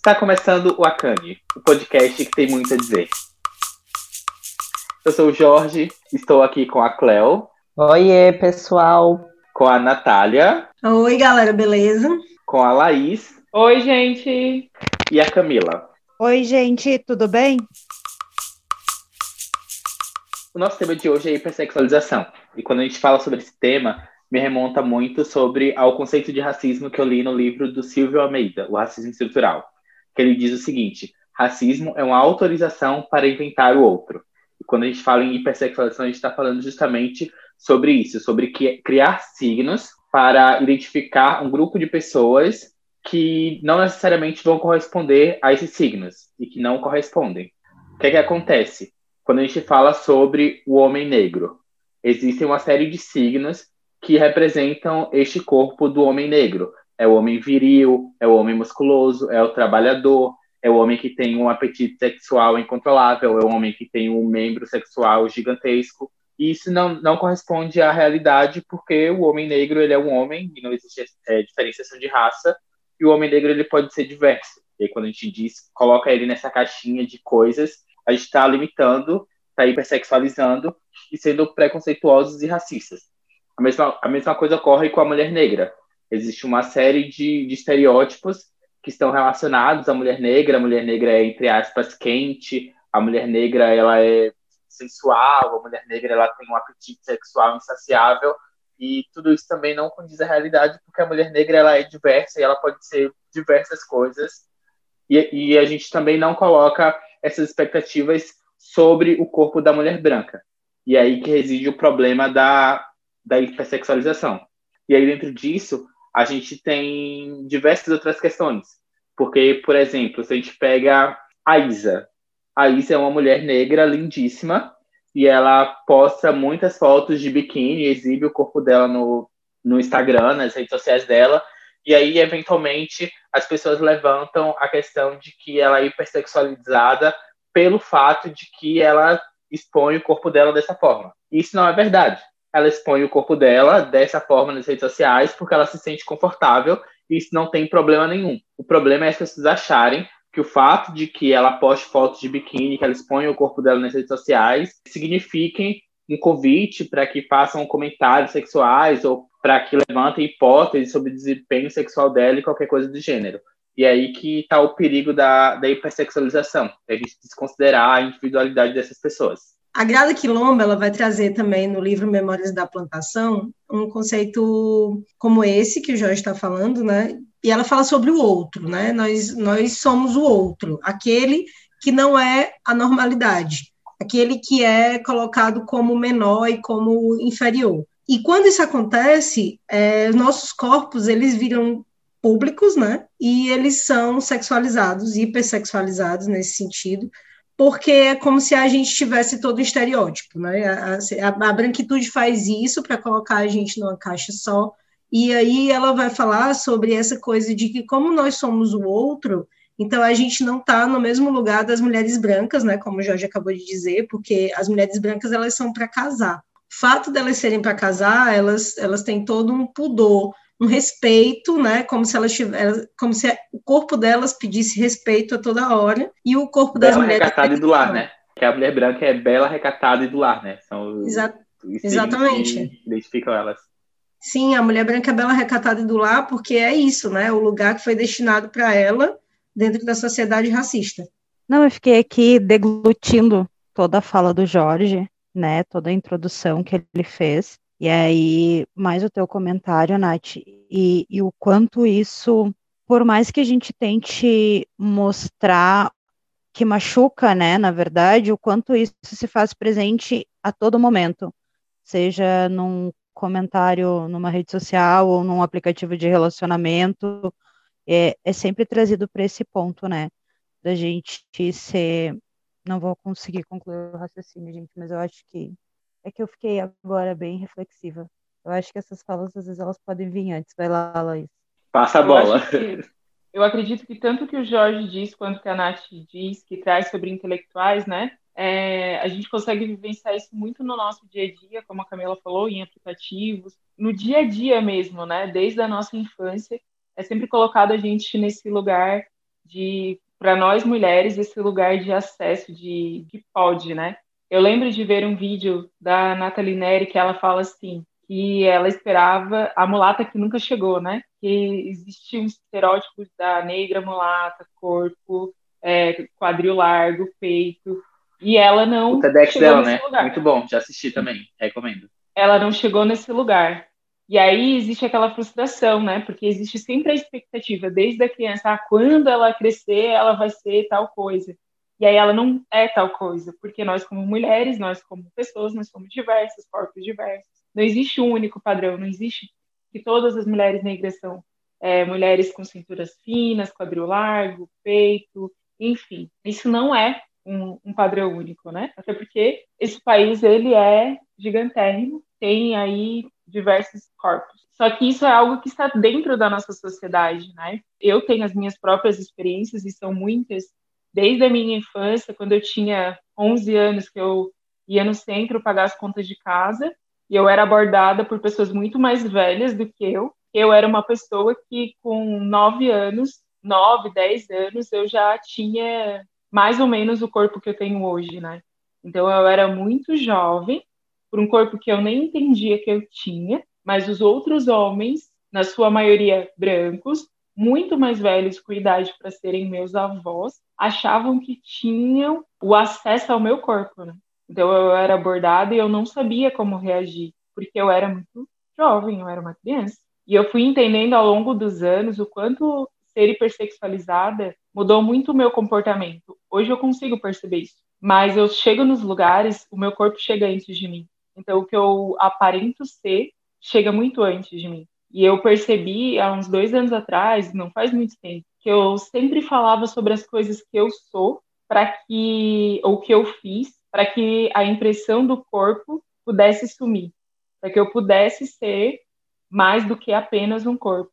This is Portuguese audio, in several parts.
Está começando o Akane, o podcast que tem muito a dizer. Eu sou o Jorge, estou aqui com a Cleo. Oiê, pessoal. Com a Natália. Oi, galera, beleza? Com a Laís. Oi, gente. E a Camila. Oi, gente, tudo bem? O nosso tema de hoje é hipersexualização. E quando a gente fala sobre esse tema, me remonta muito sobre ao conceito de racismo que eu li no livro do Silvio Almeida, O Racismo Estrutural, que ele diz o seguinte: racismo é uma autorização para inventar o outro. E quando a gente fala em hipersexualização, a gente está falando justamente sobre isso, sobre criar signos para identificar um grupo de pessoas que não necessariamente vão corresponder a esses signos e que não correspondem. O que é que acontece? Quando a gente fala sobre o homem negro, existem uma série de signos que representam este corpo do homem negro. É o homem viril, é o homem musculoso, é o trabalhador, é o homem que tem um apetite sexual incontrolável, é o homem que tem um membro sexual gigantesco. E isso não, não corresponde à realidade, porque o homem negro ele é um homem e não existe é, diferenciação de raça, e o homem negro ele pode ser diverso. E aí, quando a gente diz, coloca ele nessa caixinha de coisas, a gente está limitando, está hipersexualizando e sendo preconceituosos e racistas. A mesma, a mesma coisa ocorre com a mulher negra. Existe uma série de, de estereótipos que estão relacionados à mulher negra. A mulher negra é, entre aspas, quente. A mulher negra, ela é sensual. A mulher negra, ela tem um apetite sexual insaciável. E tudo isso também não condiz à realidade, porque a mulher negra, ela é diversa e ela pode ser diversas coisas. E, e a gente também não coloca essas expectativas sobre o corpo da mulher branca. E aí que reside o problema da, da hipersexualização. E aí, dentro disso, a gente tem diversas outras questões. Porque, por exemplo, se a gente pega a Isa, a Isa é uma mulher negra lindíssima e ela posta muitas fotos de biquíni, exibe o corpo dela no, no Instagram, nas redes sociais dela, e aí, eventualmente, as pessoas levantam a questão de que ela é hipersexualizada pelo fato de que ela expõe o corpo dela dessa forma. Isso não é verdade ela expõe o corpo dela dessa forma nas redes sociais porque ela se sente confortável e isso não tem problema nenhum. O problema é as pessoas acharem que o fato de que ela poste fotos de biquíni, que ela expõe o corpo dela nas redes sociais, signifiquem um convite para que façam comentários sexuais ou para que levantem hipóteses sobre o desempenho sexual dela e qualquer coisa do gênero. E aí que está o perigo da, da hipersexualização, é a gente desconsiderar a individualidade dessas pessoas. A Grada Quilomba ela vai trazer também no livro Memórias da Plantação um conceito como esse que o Jorge está falando, né? E ela fala sobre o outro, né? Nós, nós somos o outro, aquele que não é a normalidade, aquele que é colocado como menor e como inferior. E quando isso acontece, é, nossos corpos eles viram públicos, né? E eles são sexualizados, hipersexualizados nesse sentido, porque é como se a gente tivesse todo estereótipo, né? A, a, a branquitude faz isso para colocar a gente numa caixa só, e aí ela vai falar sobre essa coisa de que como nós somos o outro, então a gente não está no mesmo lugar das mulheres brancas, né? Como o Jorge acabou de dizer, porque as mulheres brancas elas são para casar. O fato delas serem para casar, elas elas têm todo um pudor um respeito, né? Como se elas tivessem, como se o corpo delas pedisse respeito a toda hora e o corpo das bela mulheres. recatada e do lar, né? Que a mulher branca é bela, recatada e do lar, né? São Exa exatamente. Que identificam elas. Sim, a mulher branca é bela, recatada e do lar, porque é isso, né? O lugar que foi destinado para ela dentro da sociedade racista. Não, eu fiquei aqui deglutindo toda a fala do Jorge, né? Toda a introdução que ele fez. E aí, mais o teu comentário, Nath, e, e o quanto isso, por mais que a gente tente mostrar que machuca, né, na verdade, o quanto isso se faz presente a todo momento, seja num comentário numa rede social ou num aplicativo de relacionamento, é, é sempre trazido para esse ponto, né, da gente ser, não vou conseguir concluir o raciocínio, gente, mas eu acho que é que eu fiquei agora bem reflexiva. Eu acho que essas falas, às vezes, elas podem vir antes. Vai lá, Laís. Passa a bola. Eu, que, eu acredito que tanto que o Jorge diz quanto que a Nath diz, que traz sobre intelectuais, né? É, a gente consegue vivenciar isso muito no nosso dia a dia, como a Camila falou, em aplicativos, no dia a dia mesmo, né? Desde a nossa infância, é sempre colocado a gente nesse lugar de para nós mulheres esse lugar de acesso de que pode, né? Eu lembro de ver um vídeo da Nathalie Neri que ela fala assim, que ela esperava a mulata que nunca chegou, né? Que existiam estereótipos da negra mulata, corpo, é, quadril largo, peito, e ela não. O TEDx dela, né? Lugar. Muito bom, já assisti também, recomendo. Ela não chegou nesse lugar. E aí existe aquela frustração, né? Porque existe sempre a expectativa, desde a criança, ah, quando ela crescer, ela vai ser tal coisa. E aí ela não é tal coisa, porque nós, como mulheres, nós, como pessoas, nós somos diversas, corpos diversos. Não existe um único padrão, não existe que todas as mulheres negras são é, mulheres com cinturas finas, quadril largo, peito, enfim. Isso não é um, um, padrão único, né? Até porque esse país ele é gigantérrimo, tem aí diversos corpos. Só que isso é algo que está dentro da nossa sociedade, né? Eu tenho as minhas próprias experiências e são muitas desde a minha infância, quando eu tinha 11 anos que eu ia no centro pagar as contas de casa e eu era abordada por pessoas muito mais velhas do que eu. Eu era uma pessoa que com 9 anos, 9, 10 anos, eu já tinha mais ou menos o corpo que eu tenho hoje, né? Então eu era muito jovem, por um corpo que eu nem entendia que eu tinha, mas os outros homens, na sua maioria brancos, muito mais velhos com idade para serem meus avós, achavam que tinham o acesso ao meu corpo, né? Então eu era abordada e eu não sabia como reagir, porque eu era muito jovem, eu era uma criança. E eu fui entendendo ao longo dos anos o quanto ser hipersexualizada mudou muito o meu comportamento. Hoje eu consigo perceber isso. Mas eu chego nos lugares, o meu corpo chega antes de mim. Então o que eu aparento ser chega muito antes de mim. E eu percebi há uns dois anos atrás, não faz muito tempo, que eu sempre falava sobre as coisas que eu sou, para que, ou que eu fiz, para que a impressão do corpo pudesse sumir, para que eu pudesse ser mais do que apenas um corpo.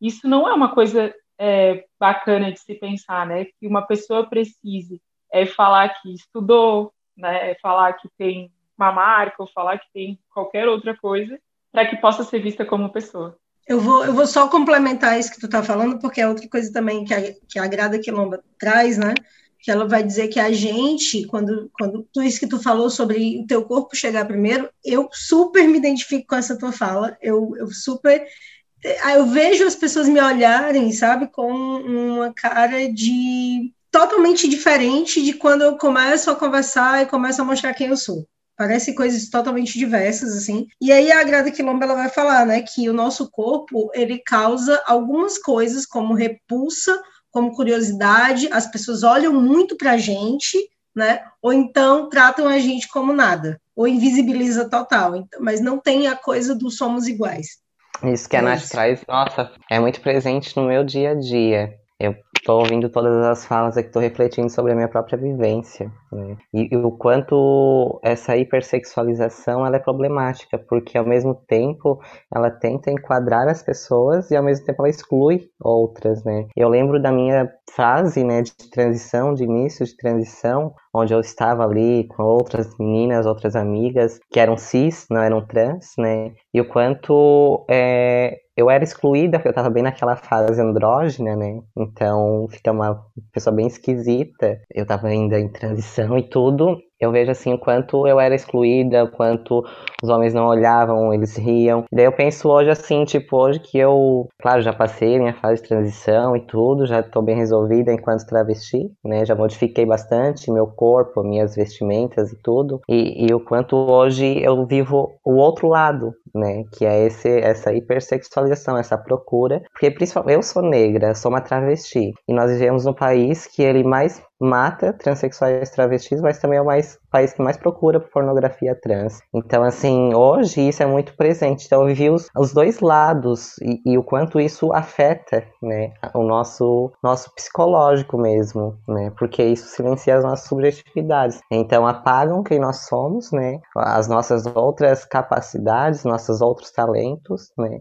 Isso não é uma coisa é, bacana de se pensar, né? Que uma pessoa precise é, falar que estudou, né? É falar que tem uma marca, ou falar que tem qualquer outra coisa, para que possa ser vista como pessoa. Eu vou, eu vou só complementar isso que tu está falando, porque é outra coisa também que a, que a Grada Quilomba traz, né? Que ela vai dizer que a gente, quando, quando tu isso que tu falou sobre o teu corpo chegar primeiro, eu super me identifico com essa tua fala, eu, eu super. Eu vejo as pessoas me olharem, sabe, com uma cara de totalmente diferente de quando eu começo a conversar e começo a mostrar quem eu sou. Parece coisas totalmente diversas, assim. E aí a Grada Quilomba ela vai falar, né, que o nosso corpo, ele causa algumas coisas como repulsa, como curiosidade, as pessoas olham muito pra gente, né, ou então tratam a gente como nada, ou invisibiliza total, mas não tem a coisa do somos iguais. Isso que a é Nath traz, nossa, é muito presente no meu dia a dia. Eu estou ouvindo todas as falas aqui, estou refletindo sobre a minha própria vivência. Né? E, e, o quanto essa hipersexualização ela é problemática, porque ao mesmo tempo ela tenta enquadrar as pessoas e ao mesmo tempo ela exclui outras. Né? Eu lembro da minha fase né, de transição, de início de transição, onde eu estava ali com outras meninas, outras amigas que eram cis, não eram trans, né? E o quanto é, eu era excluída, eu tava bem naquela fase andrógena, né? Então fica uma pessoa bem esquisita. Eu tava ainda em transição e tudo eu vejo assim o quanto eu era excluída, o quanto os homens não olhavam, eles riam. Daí eu penso hoje assim, tipo, hoje que eu, claro, já passei minha fase de transição e tudo, já tô bem resolvida enquanto travesti, né? Já modifiquei bastante meu corpo, minhas vestimentas e tudo. E, e o quanto hoje eu vivo o outro lado, né? Que é esse, essa hipersexualização, essa procura. Porque principalmente eu sou negra, sou uma travesti. E nós vivemos num país que ele mais mata transexuais travestis, mas também é o mais, país que mais procura pornografia trans. Então, assim, hoje isso é muito presente. Então, eu vivi os, os dois lados e, e, o quanto isso afeta, né, o nosso, nosso psicológico mesmo, né, porque isso silencia as nossas subjetividades. Então, apagam quem nós somos, né, as nossas outras capacidades, nossos outros talentos, né,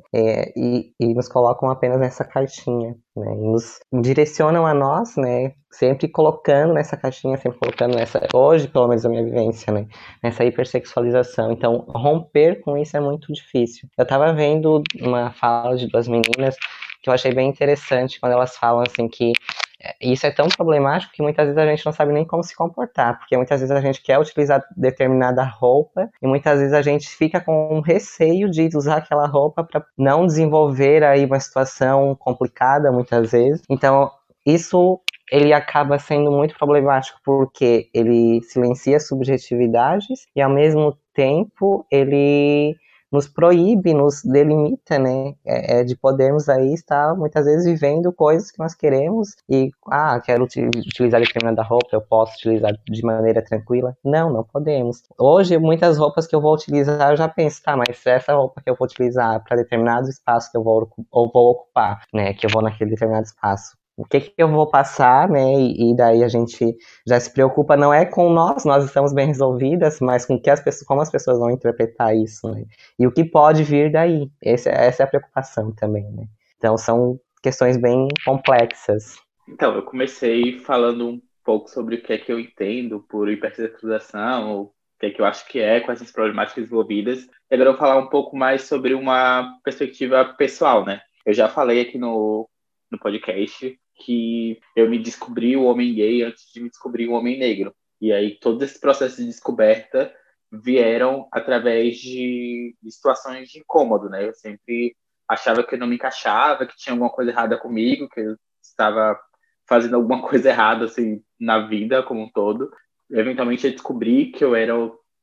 e, e nos colocam apenas nessa caixinha, né, e nos direcionam a nós, né, sempre colocando nessa caixinha, sempre colocando nessa, hoje pelo menos a minha vivência, né, nessa hipersexualização. Então, romper com isso é muito difícil. Eu tava vendo uma fala de duas meninas que eu achei bem interessante quando elas falam assim que É, isso é tão problemático que muitas vezes a gente não sabe nem como se comportar, porque muitas vezes a gente quer utilizar determinada roupa e muitas vezes a gente fica com um receio de usar aquela roupa para não desenvolver aí uma situação complicada muitas vezes. Então, isso ele acaba sendo muito problemático porque ele silencia subjetividades e ao mesmo tempo ele nos proíbe, nos delimita, né, é, é, de podermos aí estar muitas vezes vivendo coisas que nós queremos e, ah, quero utilizar determinada roupa, eu posso utilizar de maneira tranquila. Não, não podemos. Hoje, muitas roupas que eu vou utilizar, eu já penso, tá, mas essa roupa que eu vou utilizar para determinado espaço que eu vou, ou vou ocupar, né, que eu vou naquele determinado espaço, o que, que eu vou passar, né? E, e, daí a gente já se preocupa não é com nós, nós estamos bem resolvidas, mas com que as pessoas, como as pessoas vão interpretar isso, né? E o que pode vir daí. Esse, essa é a preocupação também, né? Então são questões bem complexas. Então, eu comecei falando um pouco sobre o que é que eu entendo por hipersexualização, o que é que eu acho que é, quais as problemáticas envolvidas. Agora eu vou falar um pouco mais sobre uma perspectiva pessoal, né? Eu já falei aqui no, no podcast que eu me descobri o homem gay antes de me descobrir o homem negro. E aí todo esse processo de descoberta vieram através de, de situações de incômodo, né? Eu sempre achava que eu não me encaixava, que tinha alguma coisa errada comigo, que eu estava fazendo alguma coisa errada assim na vida como um todo. Eventualmente eu descobri que eu era,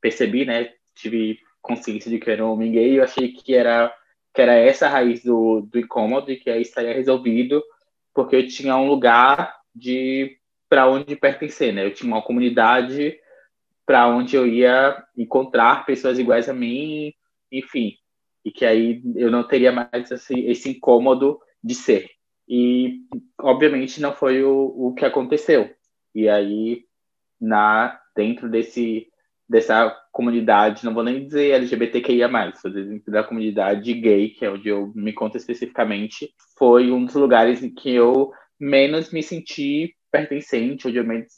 percebi, né? Tive consciência de que eu era um homem gay e eu achei que era que era essa a raiz do, do incômodo e que aí estaria resolvido porque eu tinha um lugar de para onde pertencer, né? Eu tinha uma comunidade para onde eu ia encontrar pessoas iguais a mim, enfim, e que aí eu não teria mais esse, esse incômodo de ser. E obviamente não foi o, o que aconteceu. E aí na dentro desse dessa comunidade, não vou nem dizer LGBTQIA+, dizer da comunidade gay, que é onde eu me conto especificamente, foi um dos lugares em que eu menos me senti pertencente, onde eu menos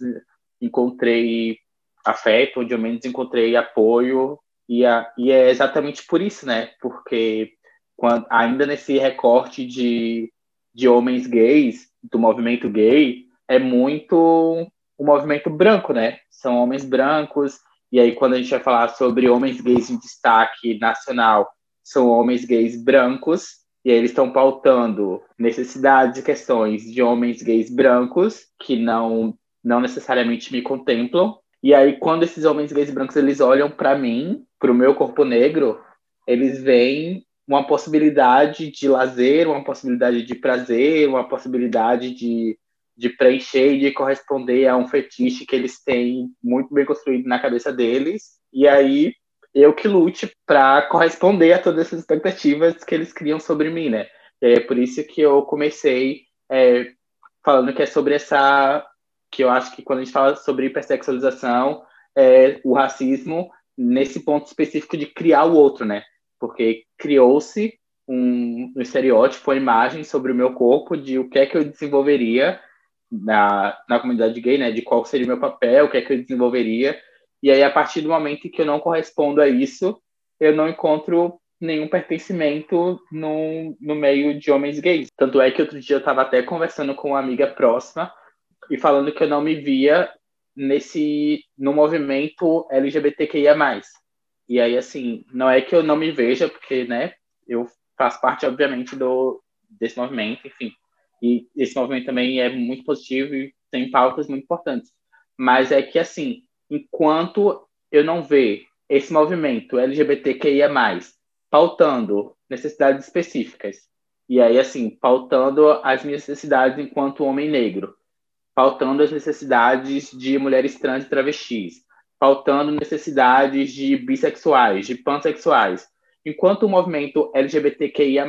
encontrei afeto, onde eu menos encontrei apoio, e, a, e é exatamente por isso, né? Porque quando, ainda nesse recorte de, de homens gays, do movimento gay, é muito o movimento branco, né? São homens brancos e aí, quando a gente vai falar sobre homens gays em destaque nacional, são homens gays brancos, e aí eles estão pautando necessidades e questões de homens gays brancos, que não, não necessariamente me contemplam. E aí, quando esses homens gays brancos eles olham para mim, para o meu corpo negro, eles veem uma possibilidade de lazer, uma possibilidade de prazer, uma possibilidade de de preencher e de corresponder a um fetiche que eles têm muito bem construído na cabeça deles. E aí eu que lute para corresponder a todas essas expectativas que eles criam sobre mim, né? É por isso que eu comecei é, falando que é sobre essa. que eu acho que quando a gente fala sobre hipersexualização, é, o racismo, nesse ponto específico de criar o outro, né? Porque criou-se um, um estereótipo, uma imagem sobre o meu corpo de o que é que eu desenvolveria na, na comunidade gay, né, de qual seria o meu papel, o que é que eu desenvolveria. E aí, a partir do momento que eu não correspondo a isso, eu não encontro nenhum pertencimento no, no meio de homens gays. Tanto é que outro dia eu estava até conversando com uma amiga próxima e falando que eu não me via nesse no movimento LGBTQIA+. E aí, assim, não é que eu não me veja, porque, né, eu faço parte, obviamente, do, desse movimento, enfim. E esse movimento também é muito positivo e tem pautas muito importantes. Mas é que, assim, enquanto eu não ver esse movimento LGBTQIA+, pautando necessidades específicas, e aí, assim, pautando as minhas necessidades enquanto homem negro, pautando as necessidades de mulheres trans e travestis, pautando necessidades de bissexuais, de pansexuais. Enquanto o movimento LGBTQIA+,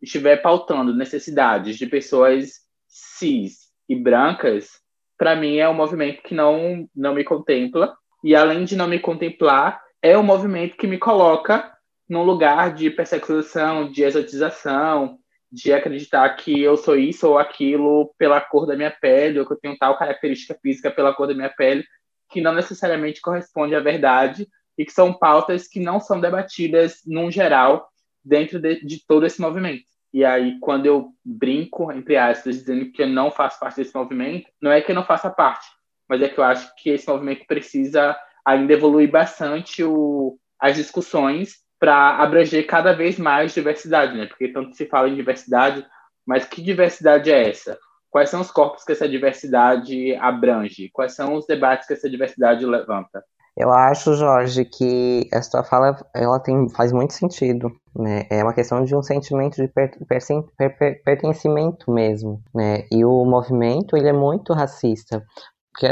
estiver pautando necessidades de pessoas cis e brancas, para mim é um movimento que não, não me contempla. E além de não me contemplar, é um movimento que me coloca num lugar de persexualização, de exotização, de acreditar que eu sou isso ou aquilo pela cor da minha pele, ou que eu tenho tal característica física pela cor da minha pele, que não necessariamente corresponde à verdade e que são pautas que não são debatidas num geral dentro de, de todo esse movimento. E aí, quando eu brinco, entre aspas, dizendo que eu não faço parte desse movimento, não é que eu não faça parte, mas é que eu acho que esse movimento precisa ainda evoluir bastante o, as discussões para abranger cada vez mais diversidade, né? Porque tanto se fala em diversidade, mas que diversidade é essa? Quais são os corpos que essa diversidade abrange? Quais são os debates que essa diversidade levanta? Eu acho, Jorge, que essa fala ela tem, faz muito sentido. Né? É uma questão de um sentimento de per, per, per, pertencimento mesmo. Né? E o movimento ele é muito racista, porque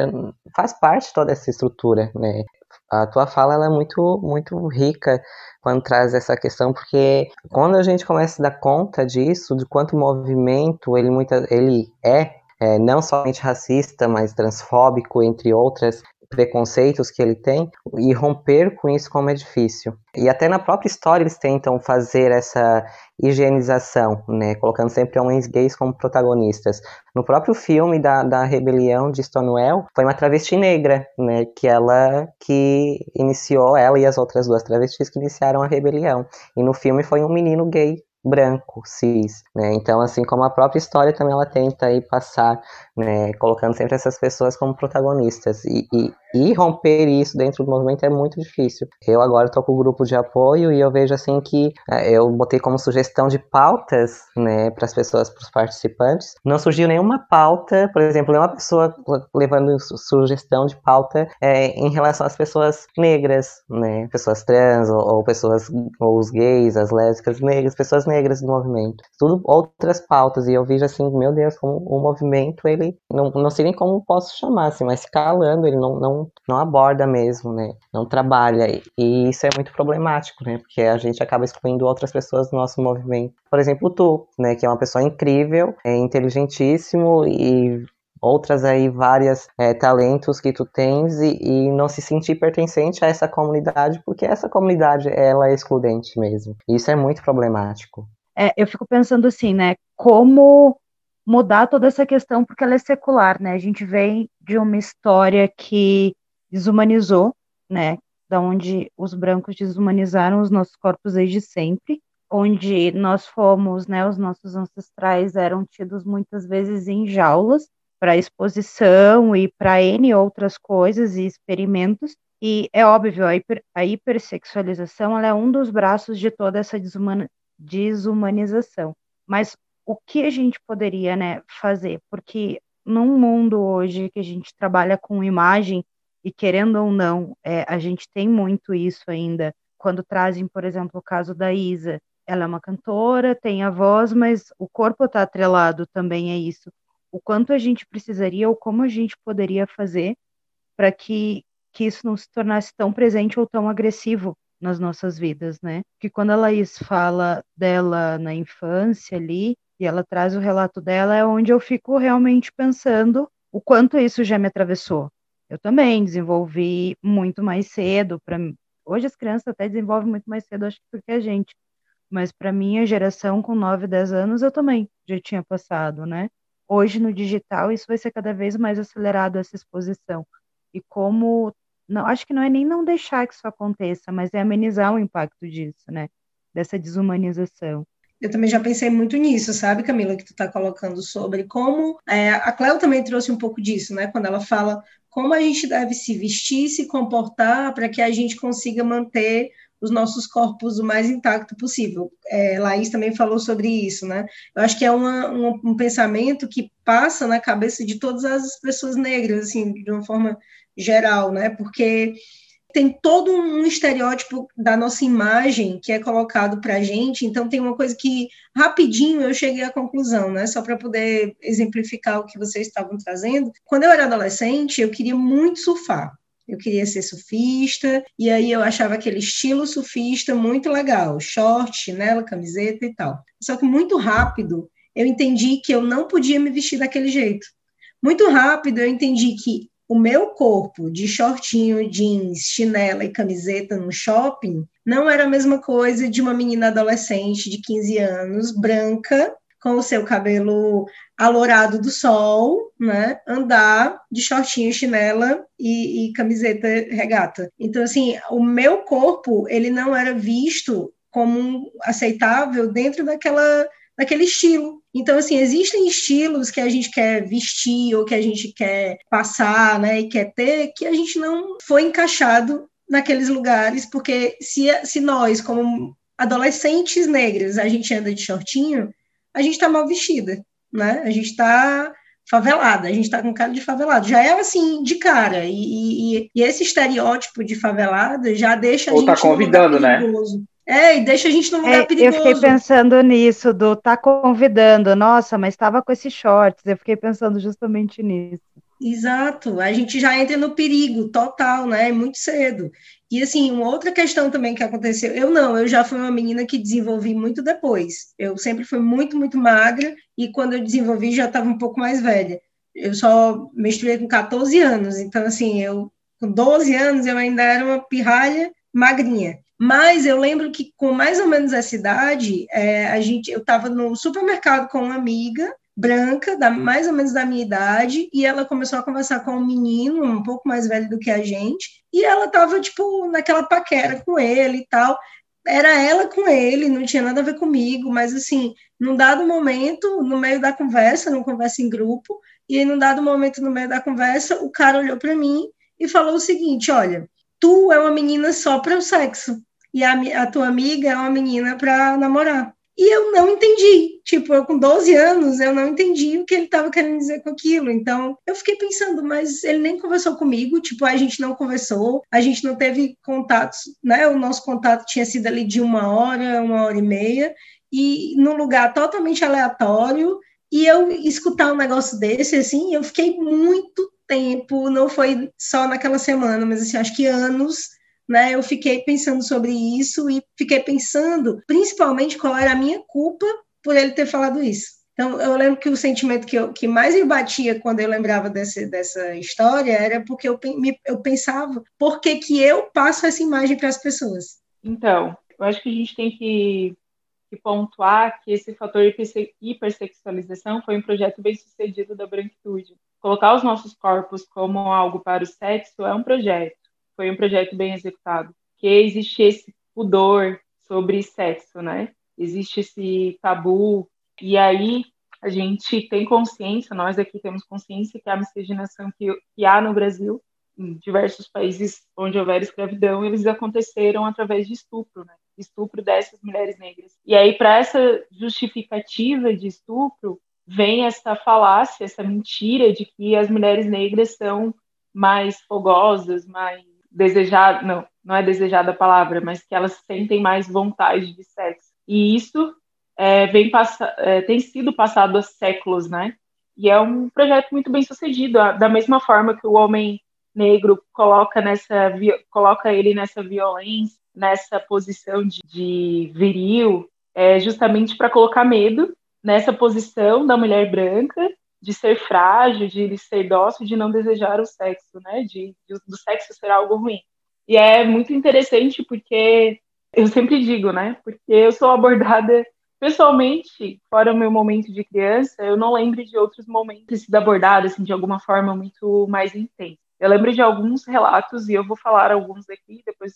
faz parte toda essa estrutura. Né? A tua fala ela é muito, muito rica quando traz essa questão, porque quando a gente começa a dar conta disso, de quanto o movimento ele, muita, ele é, é não somente racista, mas transfóbico, entre outras preconceitos que ele tem e romper com isso como é difícil. E até na própria história eles tentam fazer essa higienização, né, colocando sempre homens gays como protagonistas. No próprio filme da, da rebelião de Stonewall, foi uma travesti negra, né, que ela que iniciou, ela e as outras duas travestis que iniciaram a rebelião. E no filme foi um menino gay branco, cis, né? Então, assim como a própria história também ela tenta aí passar, né, colocando sempre essas pessoas como protagonistas e, e, e romper isso dentro do movimento é muito difícil. Eu agora estou com o grupo de apoio e eu vejo assim que é, eu botei como sugestão de pautas, né, para as pessoas, para os participantes. Não surgiu nenhuma pauta, por exemplo, nenhuma pessoa levando sugestão de pauta é, em relação às pessoas negras, né, pessoas trans ou, ou pessoas ou os gays, as lésbicas negras, pessoas negras do movimento. Tudo outras pautas e eu vejo assim, meu Deus, como o movimento ele não, não sei nem como posso chamar assim, mas calando ele não, não não, aborda mesmo, né? Não trabalha. E isso é muito problemático, né? Porque a gente acaba excluindo outras pessoas do nosso movimento. Por exemplo, tu, né? Que é uma pessoa incrível, é inteligentíssimo e outras aí várias é, talentos que tu tens e, e, não se sentir pertencente a essa comunidade porque essa comunidade ela é excludente mesmo isso é muito problemático é, eu fico pensando assim né como mudar toda essa questão porque ela é secular, né? A gente vem de uma história que desumanizou, né? Da onde os brancos desumanizaram os nossos corpos desde sempre, onde nós fomos, né? Os nossos ancestrais eram tidos muitas vezes em jaulas para exposição e para N outras coisas e experimentos. E é óbvio, a, hiper, a hipersexualização é um dos braços de toda essa desumanização. Mas o que a gente poderia né, fazer, porque num mundo hoje que a gente trabalha com imagem, e querendo ou não, é, a gente tem muito isso ainda, quando trazem, por exemplo, o caso da Isa, ela é uma cantora, tem a voz, mas o corpo está atrelado também a isso. O quanto a gente precisaria ou como a gente poderia fazer para que, que isso não se tornasse tão presente ou tão agressivo nas nossas vidas, né? Porque quando a Laís fala dela na infância ali, e ela traz o relato dela, é onde eu fico realmente pensando o quanto isso já me atravessou. Eu também desenvolvi muito mais cedo. Pra... Hoje as crianças até desenvolvem muito mais cedo, acho que do que a gente. Mas para minha geração, com 9, 10 anos, eu também já tinha passado, né? Hoje no digital, isso vai ser cada vez mais acelerado, essa exposição. E como. Não, acho que não é nem não deixar que isso aconteça, mas é amenizar o impacto disso, né? Dessa desumanização. Eu também já pensei muito nisso, sabe, Camila, que tu está colocando sobre como é, a Cléo também trouxe um pouco disso, né? Quando ela fala como a gente deve se vestir, se comportar para que a gente consiga manter os nossos corpos o mais intacto possível. É, Laís também falou sobre isso, né? Eu acho que é uma, um, um pensamento que passa na cabeça de todas as pessoas negras, assim, de uma forma geral, né? Porque tem todo um estereótipo da nossa imagem que é colocado para a gente, então tem uma coisa que rapidinho eu cheguei à conclusão, né? Só para poder exemplificar o que vocês estavam trazendo. Quando eu era adolescente, eu queria muito surfar. Eu queria ser surfista, e aí eu achava aquele estilo surfista muito legal, short, chinela, camiseta e tal. Só que muito rápido eu entendi que eu não podia me vestir daquele jeito. Muito rápido eu entendi que o meu corpo de shortinho, jeans, chinela e camiseta no shopping não era a mesma coisa de uma menina adolescente de 15 anos, branca, com o seu cabelo alourado do sol, né, andar de shortinho, chinela e, e camiseta regata. Então, assim, o meu corpo, ele não era visto como aceitável dentro daquela naquele estilo. Então, assim, existem estilos que a gente quer vestir ou que a gente quer passar, né, e quer ter, que a gente não foi encaixado naqueles lugares, porque se, se nós, como adolescentes negras, a gente anda de shortinho, a gente está mal vestida, né? A gente está favelada, a gente está com cara de favelado. Já é assim, de cara. E, e, e esse estereótipo de favelada já deixa Ou a tá gente convidando, né? É, e deixa a gente num lugar É, perigoso. eu fiquei pensando nisso, do tá convidando. Nossa, mas estava com esses shorts. Eu fiquei pensando justamente nisso. Exato, a gente já entra no perigo total, né? Muito cedo. E assim, uma outra questão também que aconteceu, eu não, eu já fui uma menina que desenvolvi muito depois. Eu sempre fui muito, muito magra, e quando eu desenvolvi já estava um pouco mais velha. Eu só menstruei com 14 anos, então assim, eu com 12 anos eu ainda era uma pirralha magrinha. Mas eu lembro que com mais ou menos essa idade, é, a gente, eu estava no supermercado com uma amiga branca, da, mais ou menos da minha idade, e ela começou a conversar com um menino um pouco mais velho do que a gente, e ela estava tipo naquela paquera com ele e tal. Era ela com ele, não tinha nada a ver comigo, mas assim, num dado momento, no meio da conversa, numa conversa em grupo, e num dado momento no meio da conversa, o cara olhou para mim e falou o seguinte: Olha, tu é uma menina só para o sexo, e a, a tua amiga é uma menina para namorar. E eu não entendi. Tipo, eu com 12 anos, eu não entendi o que ele estava querendo dizer com aquilo. Então, eu fiquei pensando, mas ele nem conversou comigo, tipo, a gente não conversou, a gente não teve contatos, né? O nosso contato tinha sido ali de uma hora, uma hora e meia, e num lugar totalmente aleatório. E eu escutar um negócio desse, assim, eu fiquei muito tempo, não foi só naquela semana, mas assim, acho que anos né, eu fiquei pensando sobre isso e fiquei pensando, principalmente, qual era a minha culpa por ele ter falado isso. Então, eu lembro que o sentimento que, eu, que mais me batia quando eu lembrava desse, dessa história era porque eu, me, eu pensava por que, que eu passo essa imagem para as pessoas. Então, eu acho que a gente tem que, que pontuar que esse fator hipersexualização foi um projeto bem sucedido da branquitude. Colocar os nossos corpos como algo para o sexo é um projeto foi um projeto bem executado. Que existe esse pudor sobre sexo, né? Existe esse tabu. E aí a gente tem consciência, nós aqui temos consciência que a miscigenação que, que há no Brasil, em diversos países onde houver escravidão, eles aconteceram através de estupro, né? Estupro dessas mulheres negras. E aí, para essa justificativa de estupro, vem essa falácia, essa mentira de que as mulheres negras são mais fogosas, mais desejada, não, não é desejada a palavra, mas que elas sentem mais vontade de sexo. E isso é, vem é, tem sido passado há séculos, né? E é um projeto muito bem sucedido, da mesma forma que o homem negro coloca nessa coloca ele nessa violência, nessa posição de, de viril, é justamente para colocar medo nessa posição da mulher branca de ser frágil, de ser dócil, de não desejar o sexo, né? De, de, do sexo ser algo ruim. E é muito interessante porque eu sempre digo, né? Porque eu sou abordada pessoalmente, fora o meu momento de criança, eu não lembro de outros momentos da abordada assim de alguma forma muito mais intensa. Eu lembro de alguns relatos e eu vou falar alguns aqui, depois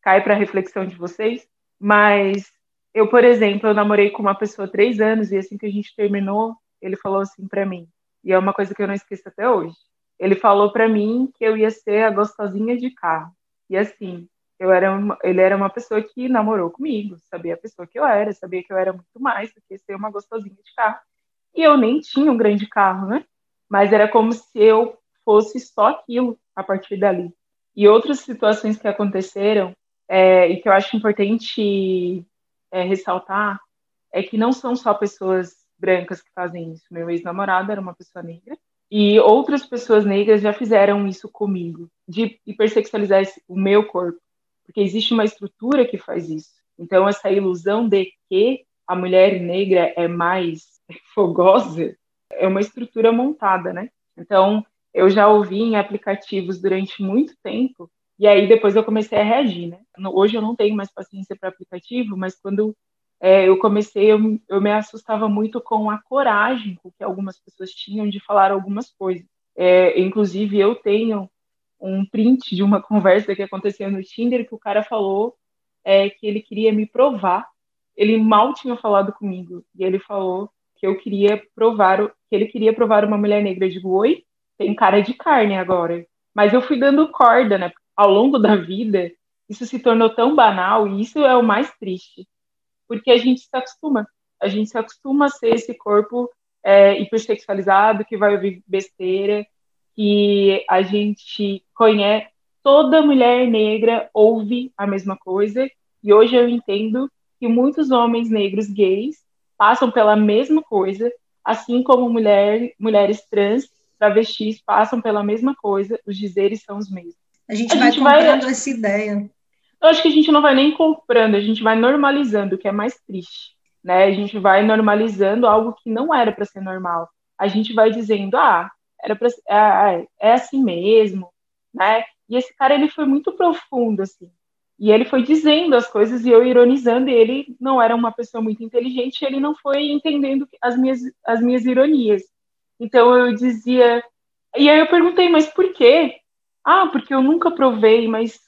cai para a reflexão de vocês. Mas eu, por exemplo, eu namorei com uma pessoa há três anos e assim que a gente terminou, ele falou assim para mim, e é uma coisa que eu não esqueço até hoje. Ele falou para mim que eu ia ser a gostosinha de carro. E assim, eu era uma, ele era uma pessoa que namorou comigo, sabia a pessoa que eu era, sabia que eu era muito mais do que ser uma gostosinha de carro. E eu nem tinha um grande carro, né? Mas era como se eu fosse só aquilo a partir dali. E outras situações que aconteceram é, e que eu acho importante é, ressaltar é que não são só pessoas brancas que fazem isso. Meu ex-namorado era uma pessoa negra e outras pessoas negras já fizeram isso comigo, de hipersexualizar o meu corpo, porque existe uma estrutura que faz isso. Então essa ilusão de que a mulher negra é mais fogosa é uma estrutura montada, né? Então eu já ouvi em aplicativos durante muito tempo e aí depois eu comecei a reagir, né? Hoje eu não tenho mais paciência para aplicativo, mas quando é, eu comecei, eu, eu, me assustava muito com a coragem que algumas pessoas tinham de falar algumas coisas. É, inclusive, eu tenho um print de uma conversa que aconteceu no Tinder que o cara falou é, que ele queria me provar ele mal tinha falado comigo e ele falou que eu queria provar, que ele queria provar uma mulher negra. Eu digo, oi, tem cara de carne agora. Mas eu fui dando corda, né? Ao longo da vida, isso se tornou tão banal e isso é o mais triste, porque a gente se acostuma. A gente se acostuma a ser esse corpo é, hipersexualizado que vai ouvir besteira, que a gente conhece. Toda mulher negra ouve a mesma coisa e hoje eu entendo que muitos homens negros gays passam pela mesma coisa, assim como mulher, mulheres trans, travestis passam pela mesma coisa, os dizeres são os mesmos. A gente a vai gente comprando vai... essa ideia. Eu acho que a gente não vai nem comprando, a gente vai normalizando, o que é mais triste. Né? A gente vai normalizando algo que não era para ser normal. A gente vai dizendo, ah, era pra, é, é assim mesmo, né? E esse cara ele foi muito profundo assim. E ele foi dizendo as coisas e eu ironizando, e ele não era uma pessoa muito inteligente, ele não foi entendendo as minhas, as minhas ironias. Então eu dizia. E aí eu perguntei, mas por quê? Ah, porque eu nunca provei, mas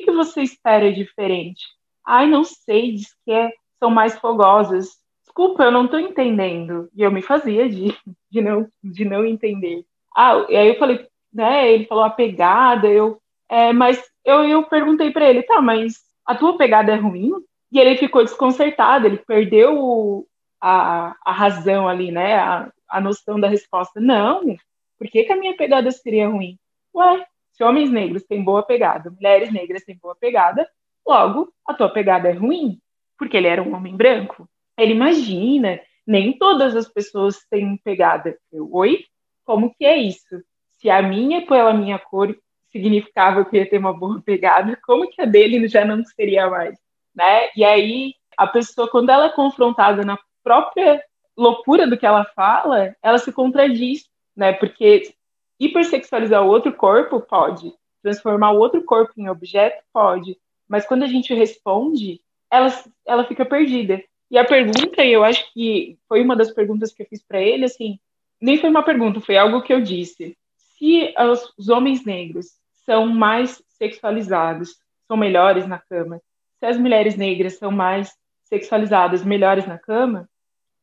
que, que você espera diferente? Ai, não sei, diz que é, são mais fogosas. Desculpa, eu não estou entendendo. E eu me fazia de, de, não, de não entender. Ah, e aí eu falei, né? Ele falou a pegada, eu. É, mas eu, eu perguntei para ele, tá, mas a tua pegada é ruim? E ele ficou desconcertado, ele perdeu a, a razão ali, né? A, a noção da resposta. Não, por que, que a minha pegada seria ruim? Ué, se homens negros têm boa pegada, mulheres negras têm boa pegada, logo a tua pegada é ruim, porque ele era um homem branco. Ele imagina, nem todas as pessoas têm pegada. Eu, Oi? Como que é isso? Se a minha, pela minha cor, significava que ia ter uma boa pegada, como que a dele já não seria mais, né? E aí a pessoa quando ela é confrontada na própria loucura do que ela fala, ela se contradiz, né? Porque hipersexualizar outro corpo pode, transformar outro corpo em objeto pode, mas quando a gente responde, ela ela fica perdida. E a pergunta, eu acho que foi uma das perguntas que eu fiz para ele, assim, nem foi uma pergunta, foi algo que eu disse. Se os, os homens negros são mais sexualizados, são melhores na cama. Se as mulheres negras são mais sexualizadas, melhores na cama,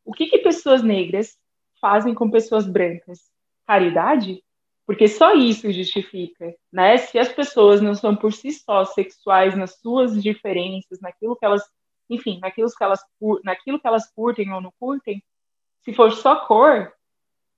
o que, que pessoas negras fazem com pessoas brancas? Caridade? Porque só isso justifica, né? Se as pessoas não são por si só sexuais nas suas diferenças, naquilo que elas, enfim, naquilo que elas, naquilo que elas curtem ou não curtem, se for só cor,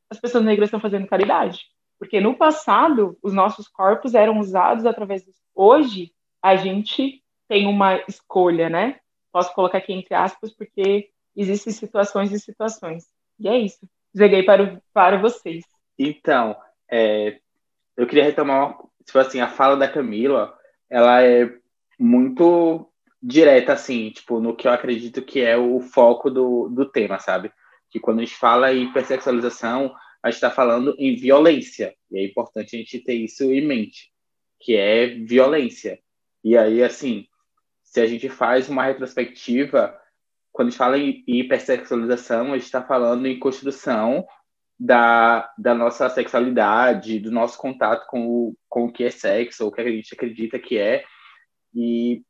as pessoas negras estão fazendo caridade. Porque no passado, os nossos corpos eram usados através disso. Hoje, a gente tem uma escolha, né? Posso colocar aqui entre aspas, porque existem situações e situações. E é isso. Joguei para, para vocês. Então, é, eu queria retomar, tipo assim, a fala da Camila, ela é muito direta, assim, tipo, no que eu acredito que é o foco do, do tema, sabe? Que quando a gente fala em hipersexualização, a gente está falando em violência. E é importante a gente ter isso em mente, que é violência. E aí, assim, se a gente faz uma retrospectiva, quando a gente fala em hipersexualização, a gente está falando em construção da, da nossa sexualidade, do nosso contato com o, com o que é sexo, ou o que a gente acredita que é. E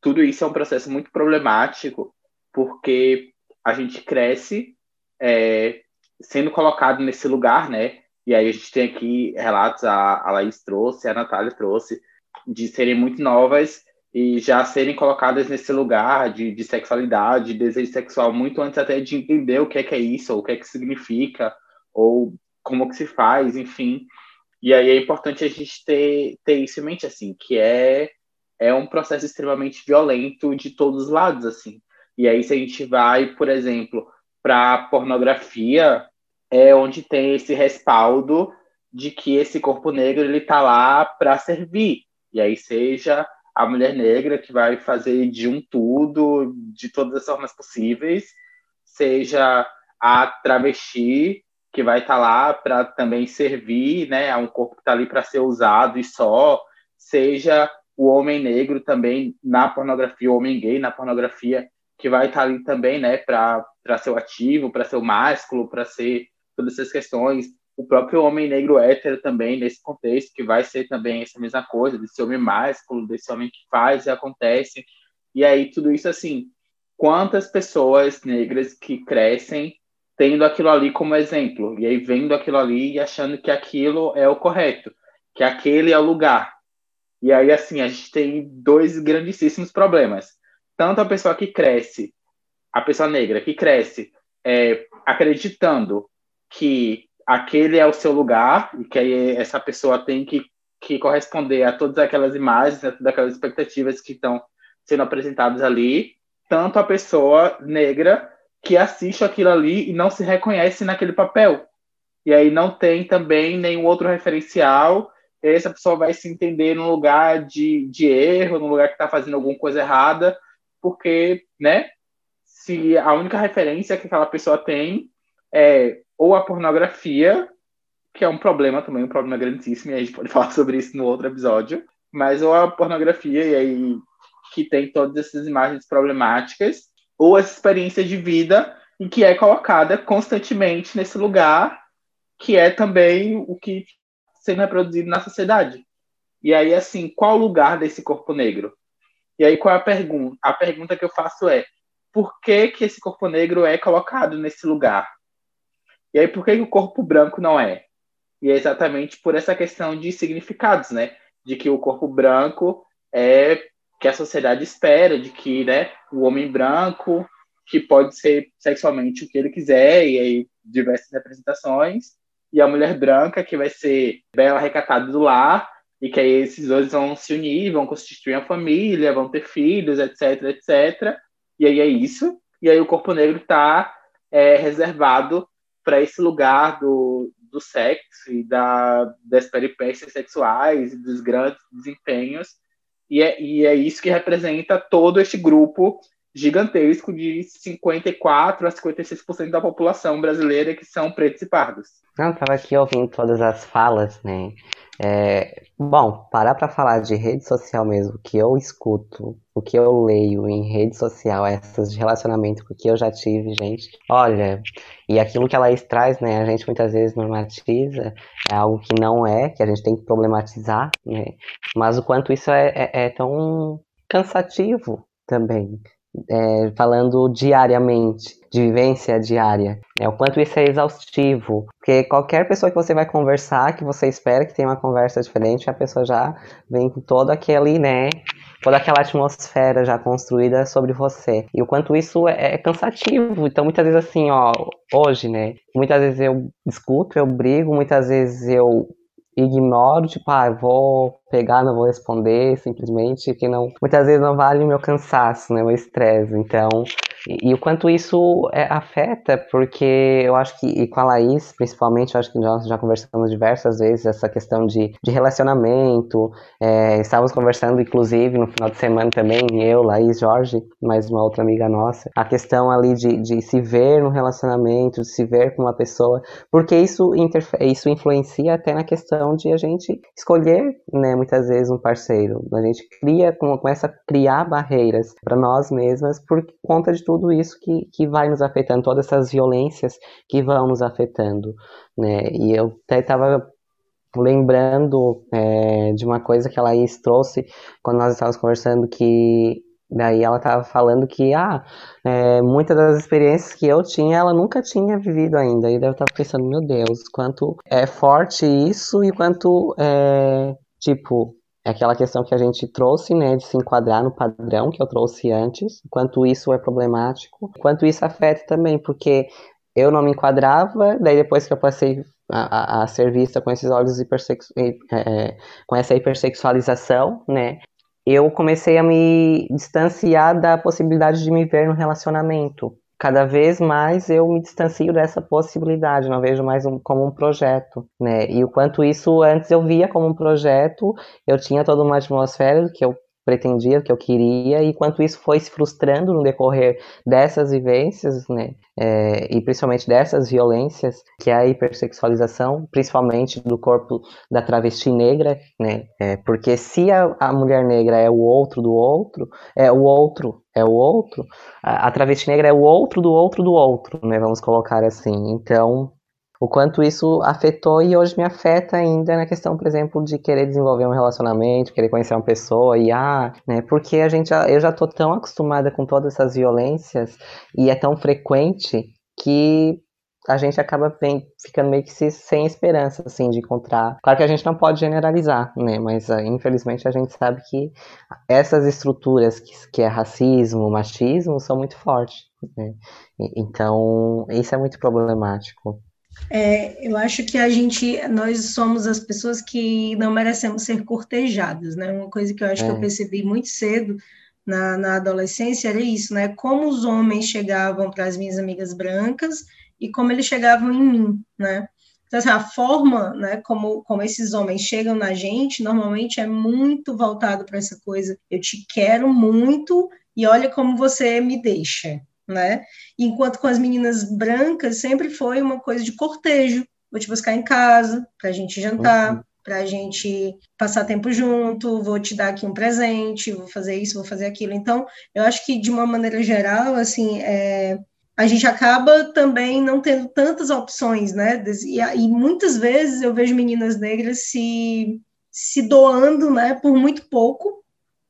tudo isso é um processo muito problemático, porque a gente cresce é, sendo colocado nesse lugar, né? E aí a gente tem aqui relatos, a, a Laís trouxe, a Natália trouxe, de serem muito novas e já serem colocadas nesse lugar de, de sexualidade, de desejo sexual, muito antes até de entender o que é que é isso, ou o que é que significa, ou como que se faz, enfim. E aí é importante a gente ter, ter isso em mente, assim, que é, é um processo extremamente violento de todos os lados, assim. E aí se a gente vai, por exemplo, para pornografia, é onde tem esse respaldo de que esse corpo negro ele está lá para servir. E aí seja a mulher negra que vai fazer de um tudo, de todas as formas possíveis, seja a travesti que vai estar tá lá para também servir, né, a um corpo que está ali para ser usado e só, seja o homem negro também na pornografia, o homem gay na pornografia que vai estar tá ali também, né, para ser o ativo, para ser o másculo, para ser todas essas questões. O próprio homem negro hétero também, nesse contexto, que vai ser também essa mesma coisa, desse homem másculo, desse homem que faz e acontece. E aí, tudo isso, assim, quantas pessoas negras que crescem tendo aquilo ali como exemplo, e aí vendo aquilo ali e achando que aquilo é o correto, que aquele é o lugar. E aí, assim, a gente tem dois grandíssimos problemas. Tanto a pessoa que cresce, a pessoa negra que cresce é, acreditando que aquele é o seu lugar e que aí essa pessoa tem que, que corresponder a todas aquelas imagens, a todas aquelas expectativas que estão sendo apresentadas ali, tanto a pessoa negra que assiste aquilo ali e não se reconhece naquele papel. E aí não tem também nenhum outro referencial. Essa pessoa vai se entender num lugar de, de erro, num lugar que está fazendo alguma coisa errada, porque, né? Se a única referência que aquela pessoa tem é ou a pornografia, que é um problema também, um problema grandíssimo, e a gente pode falar sobre isso no outro episódio, mas ou a pornografia, e aí que tem todas essas imagens problemáticas, ou essa experiência de vida em que é colocada constantemente nesse lugar que é também o que sendo reproduzido na sociedade. E aí, assim, qual o lugar desse corpo negro? E aí, qual é a pergunta? A pergunta que eu faço é, por que que esse corpo negro é colocado nesse lugar? E aí, por que, que o corpo branco não é? E é exatamente por essa questão de significados, né? De que o corpo branco é que a sociedade espera de que né, o homem branco, que pode ser sexualmente o que ele quiser, e aí diversas representações, e a mulher branca, que vai ser bela recatada do lar, e que aí esses dois vão se unir, vão constituir uma família, vão ter filhos, etc, etc. E aí é isso. E aí o corpo negro está é, reservado para esse lugar do, do sexo e da, das peripécias sexuais e dos grandes desempenhos e é, e é isso que representa todo este grupo gigantesco de 54 a 56% da população brasileira que são pretos e pardos. Não, estava aqui ouvindo todas as falas, né? É, bom, parar para falar de rede social mesmo, o que eu escuto, o que eu leio em rede social, essas de relacionamento que eu já tive, gente. Olha, e aquilo que ela traz, né? A gente muitas vezes normatiza, é algo que não é, que a gente tem que problematizar, né? Mas o quanto isso é, é, é tão cansativo também, é, falando diariamente, de vivência diária, é o quanto isso é exaustivo, porque qualquer pessoa que você vai conversar, que você espera que tenha uma conversa diferente, a pessoa já vem com todo aquele, né, toda aquela atmosfera já construída sobre você. E o quanto isso é, é cansativo. Então, muitas vezes assim, ó, hoje, né, muitas vezes eu discuto, eu brigo, muitas vezes eu ignoro, tipo, ah, vou pegar, não vou responder, simplesmente, que não, muitas vezes não vale o meu cansaço, né, o estresse. Então, e, e, o quanto isso é, afeta, porque eu acho que, e com a Laís, principalmente, eu acho que nós já conversamos diversas vezes essa questão de, de relacionamento. É, estávamos conversando, inclusive, no final de semana também, eu, Laís, Jorge, mais uma outra amiga nossa, a questão ali de, de se ver no relacionamento, de se ver com uma pessoa, porque isso, isso influencia até na questão de a gente escolher, né, muitas vezes, um parceiro. A gente cria, começa a criar barreiras para nós mesmas por conta de tudo tudo isso que, que vai nos afetando, todas essas violências que vão nos afetando, né? E eu até estava lembrando é, de uma coisa que a Laís trouxe quando nós estávamos conversando que daí ela estava falando que ah, é, muitas das experiências que eu tinha ela nunca tinha vivido ainda e eu estava pensando meu Deus quanto é forte isso e quanto é, tipo é aquela questão que a gente trouxe, né, de se enquadrar no padrão que eu trouxe antes, quanto isso é problemático, quanto isso afeta também, porque eu não me enquadrava, daí depois que eu passei a, a, a ser vista com esses olhos hipersexu... É, com essa hipersexualização, né, eu comecei a me distanciar da possibilidade de me ver no relacionamento cada vez mais eu me distancio dessa possibilidade, não vejo mais um, como um projeto, né? E o quanto isso antes eu via como um projeto, eu tinha toda uma atmosfera que eu pretendia, que eu queria, e quanto isso foi se frustrando no decorrer dessas vivências, né, é, e principalmente dessas violências, que é a hipersexualização, principalmente do corpo da travesti negra, né, é, porque se a, a, mulher negra é o outro do outro, é o outro, é o outro, a, a travesti negra é o outro do outro do outro, né, vamos colocar assim, então o quanto isso afetou e hoje me afeta ainda na questão, por exemplo, de querer desenvolver um relacionamento, querer conhecer uma pessoa e ah, né? Porque a gente, eu já tô tão acostumada com todas essas violências e é tão frequente que a gente acaba bem, ficando meio que sem esperança, assim, de encontrar. Claro que a gente não pode generalizar, né? Mas uh, infelizmente a gente sabe que essas estruturas que, que é racismo, machismo, são muito fortes. Né? Então, isso é muito problemático. É, eu acho que a gente, nós somos as pessoas que não merecemos ser cortejadas, né? Uma coisa que eu acho é. que eu é. percebi muito cedo na, na adolescência era isso, né? Como os homens chegavam para as minhas amigas brancas e como eles chegavam em mim, né? Então, assim, a forma, né, como, como esses homens chegam na gente, normalmente é muito voltado para essa coisa, eu te quero muito e olha como você me deixa, né? Enquanto com as meninas brancas sempre foi uma coisa de cortejo, vou te buscar em casa para a gente jantar, uhum. para a gente passar tempo junto, vou te dar aqui um presente, vou fazer isso, vou fazer aquilo. Então, eu acho que de uma maneira geral, assim, é, a gente acaba também não tendo tantas opções, né? E, e, muitas vezes eu vejo meninas negras se, se doando, né, por muito pouco,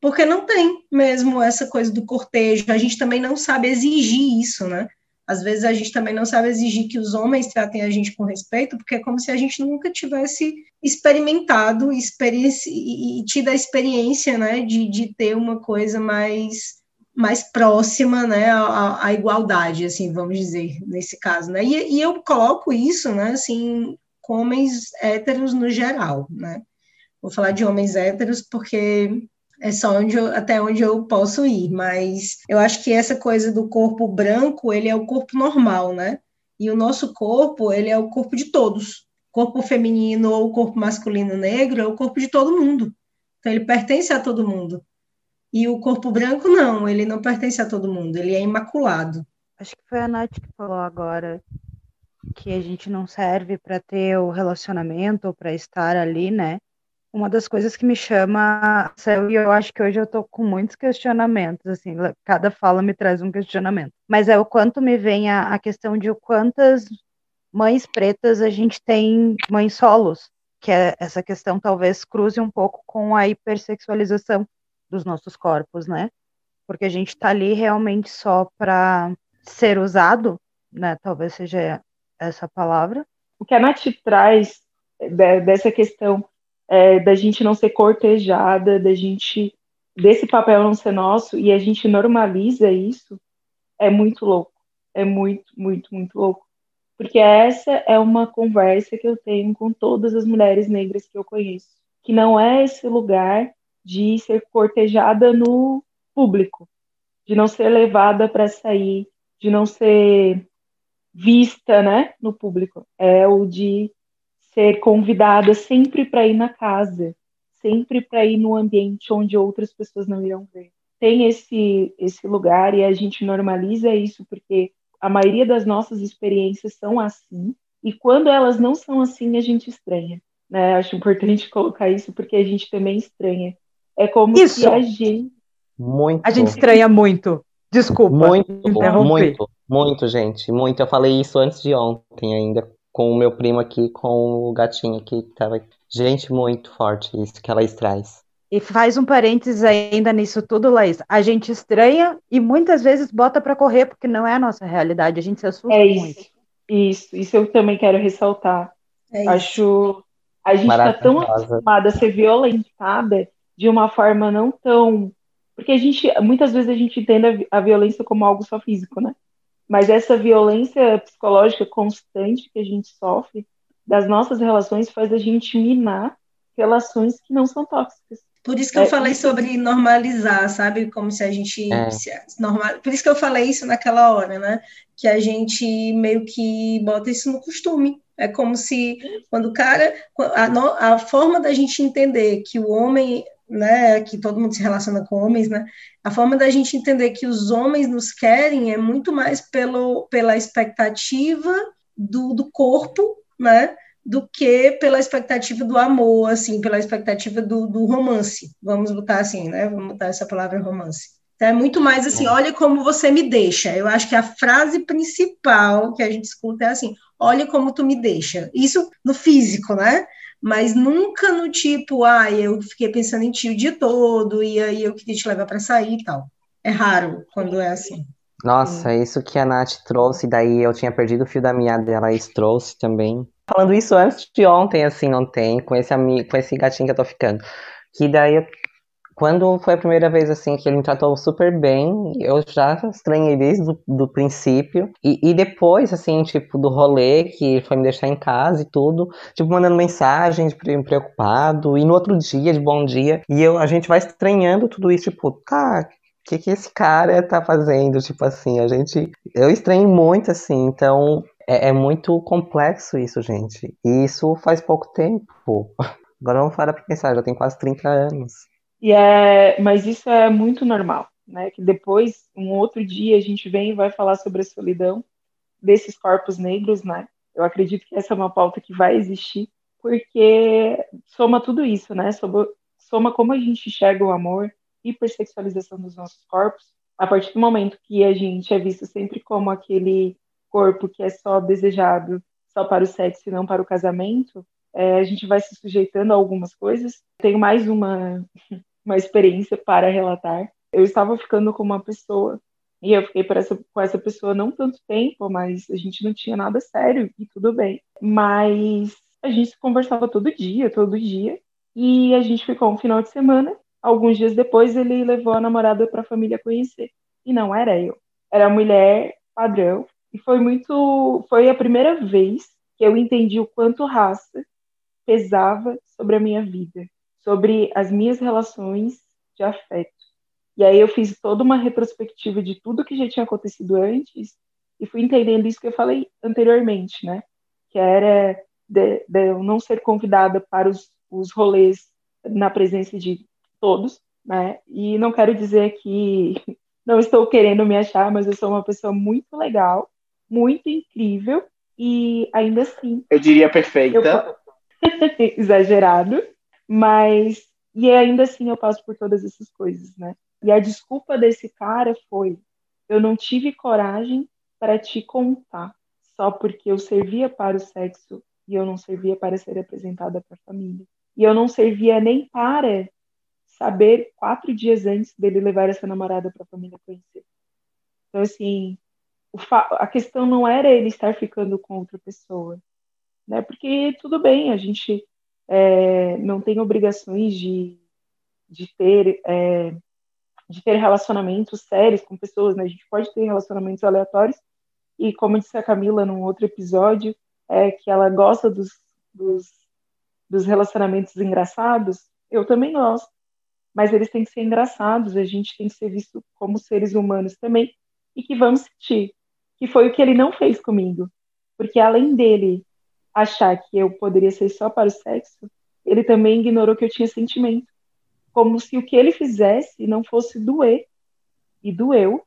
porque não tem mesmo essa coisa do cortejo. A gente também não sabe exigir isso, né? Às vezes a gente também não sabe exigir que os homens tratem a gente com respeito, porque é como se a gente nunca tivesse experimentado experiência, e, tido a experiência, né, de, de ter uma coisa mais mais próxima, né, à, à, igualdade, assim, vamos dizer, nesse caso, né, e, e, eu coloco isso, né, assim, com homens héteros no geral, né, vou falar de homens héteros porque é só onde eu, até onde eu posso ir, mas eu acho que essa coisa do corpo branco, ele é o corpo normal, né, e o nosso corpo, ele é o corpo de todos, corpo feminino ou corpo masculino negro é o corpo de todo mundo, então ele pertence a todo mundo, e o corpo branco, não, ele não pertence a todo mundo, ele é imaculado. Acho que foi a Nath que falou agora que a gente não serve para ter o relacionamento ou para estar ali, né? Uma das coisas que me chama, e eu acho que hoje eu tô com muitos questionamentos, assim, cada fala me traz um questionamento. Mas é o quanto me vem a, a questão de quantas mães pretas a gente tem mães solos, que é essa questão talvez cruze um pouco com a hipersexualização dos nossos corpos, né? Porque a gente está ali realmente só para ser usado, né? Talvez seja essa palavra. O que a Nath traz dessa questão é, da gente não ser cortejada, da gente desse papel não ser nosso e a gente normaliza isso, é muito louco. É muito, muito, muito louco. Porque essa é uma conversa que eu tenho com todas as mulheres negras que eu conheço. Que não é esse lugar de ser cortejada no público, de não ser levada para sair, de não ser vista, né, no público. É o de ser convidada sempre para ir na casa, sempre para ir no ambiente onde outras pessoas não irão ver. Tem esse esse lugar e a gente normaliza isso porque a maioria das nossas experiências são assim e quando elas não são assim a gente estranha. Né? Acho importante colocar isso porque a gente também estranha é como Isso. se a gente. Muito. A gente estranha muito. Desculpa. Muito, muito, muito, gente. Muito. Eu falei isso antes de ontem ainda, com o meu primo aqui, com o gatinho aqui, que tava. Gente, muito forte isso que ela traz. E faz um parênteses ainda nisso tudo, Laís. A gente estranha e muitas vezes bota para correr, porque não é a nossa realidade. A gente se assusta é isso. muito. Isso, isso eu também quero ressaltar. É Acho. A gente está tão acostumada a ser violentada de uma forma não tão. Porque a gente, muitas vezes a gente entende a, violência como algo só físico, né? Mas essa violência psicológica constante que a gente sofre das nossas relações faz a gente minar relações que não são tóxicas. Por isso que eu é, falei sobre normalizar, sabe? Como se a gente. É. Se, normal... Por isso que eu falei isso naquela hora, né? Que a gente meio que bota isso no costume. É como se, quando o cara. A, a forma da gente entender que o homem né, que todo mundo se relaciona com homens, né, a forma da gente entender que os homens nos querem é muito mais pelo, pela expectativa do, do corpo, né, do que pela expectativa do amor, assim, pela expectativa do, do romance, vamos botar assim, né, vamos botar essa palavra romance. Então, é muito mais assim, olha como você me deixa. Eu acho que a frase principal que a gente escuta é assim, olha como tu me deixa. Isso no físico, né? Mas nunca no tipo, ah, eu fiquei pensando em ti o dia todo e aí eu queria te levar para sair e tal. É raro quando é assim. Nossa, isso que a Nath trouxe, daí eu tinha perdido o fio da meada dela, isso trouxe também. Falando isso antes de ontem, assim, não tem, com esse, amigo, com esse gatinho que eu tô ficando. Que daí, quando foi a primeira vez, assim, que ele me tratou super bem, eu já estranhei desde o do princípio. E, e depois, assim, tipo, do rolê, que foi me deixar em casa e tudo, tipo, mandando mensagem, preocupado, e no outro dia, de bom dia, e eu, a gente vai estranhando tudo isso, tipo, tá, o que, que esse cara tá fazendo? Tipo assim, a gente. Eu estranho muito, assim, então é, é, muito complexo isso, gente. E isso faz pouco tempo. Agora vamos parar pra pensar, já tem quase 30 anos. E é, mas isso é muito normal, né? Que depois, um outro dia, a gente vem e vai falar sobre a solidão desses corpos negros, né? Eu acredito que essa é uma pauta que vai existir, porque soma tudo isso, né? Soma, soma como a gente enxerga o amor, hipersexualização dos nossos corpos, a partir do momento que a gente é visto sempre como aquele corpo que é só desejado só para o sexo e não para o casamento, é, a gente vai se sujeitando a algumas coisas. Tenho mais uma, uma experiência para relatar. Eu estava ficando com uma pessoa e eu fiquei essa, com essa pessoa não tanto tempo, mas a gente não tinha nada sério e tudo bem. Mas a gente conversava todo dia, todo dia. E a gente ficou um final de semana Alguns dias depois, ele levou a namorada para a família conhecer. E não era eu. Era a mulher padrão. E foi muito. Foi a primeira vez que eu entendi o quanto raça pesava sobre a minha vida, sobre as minhas relações de afeto. E aí eu fiz toda uma retrospectiva de tudo que já tinha acontecido antes e fui entendendo isso que eu falei anteriormente, né? Que era de, de eu não ser convidada para os, os rolês na presença de todos, né? E não quero dizer que não estou querendo me achar, mas eu sou uma pessoa muito legal, muito incrível e ainda assim. Eu diria perfeita. Eu... Exagerado, mas e ainda assim eu passo por todas essas coisas, né? E a desculpa desse cara foi: eu não tive coragem para te contar, só porque eu servia para o sexo e eu não servia para ser apresentada para a família. E eu não servia nem para saber quatro dias antes dele levar essa namorada para a família conhecer. Então, assim, a questão não era ele estar ficando com outra pessoa, né? Porque tudo bem, a gente é, não tem obrigações de, de ter é, de ter relacionamentos sérios com pessoas, né? A gente pode ter relacionamentos aleatórios e, como disse a Camila num outro episódio, é que ela gosta dos, dos, dos relacionamentos engraçados. Eu também gosto mas eles têm que ser engraçados, a gente tem que ser visto como seres humanos também e que vamos sentir. Que foi o que ele não fez comigo. Porque além dele achar que eu poderia ser só para o sexo, ele também ignorou que eu tinha sentimento. Como se o que ele fizesse não fosse doer. E doeu.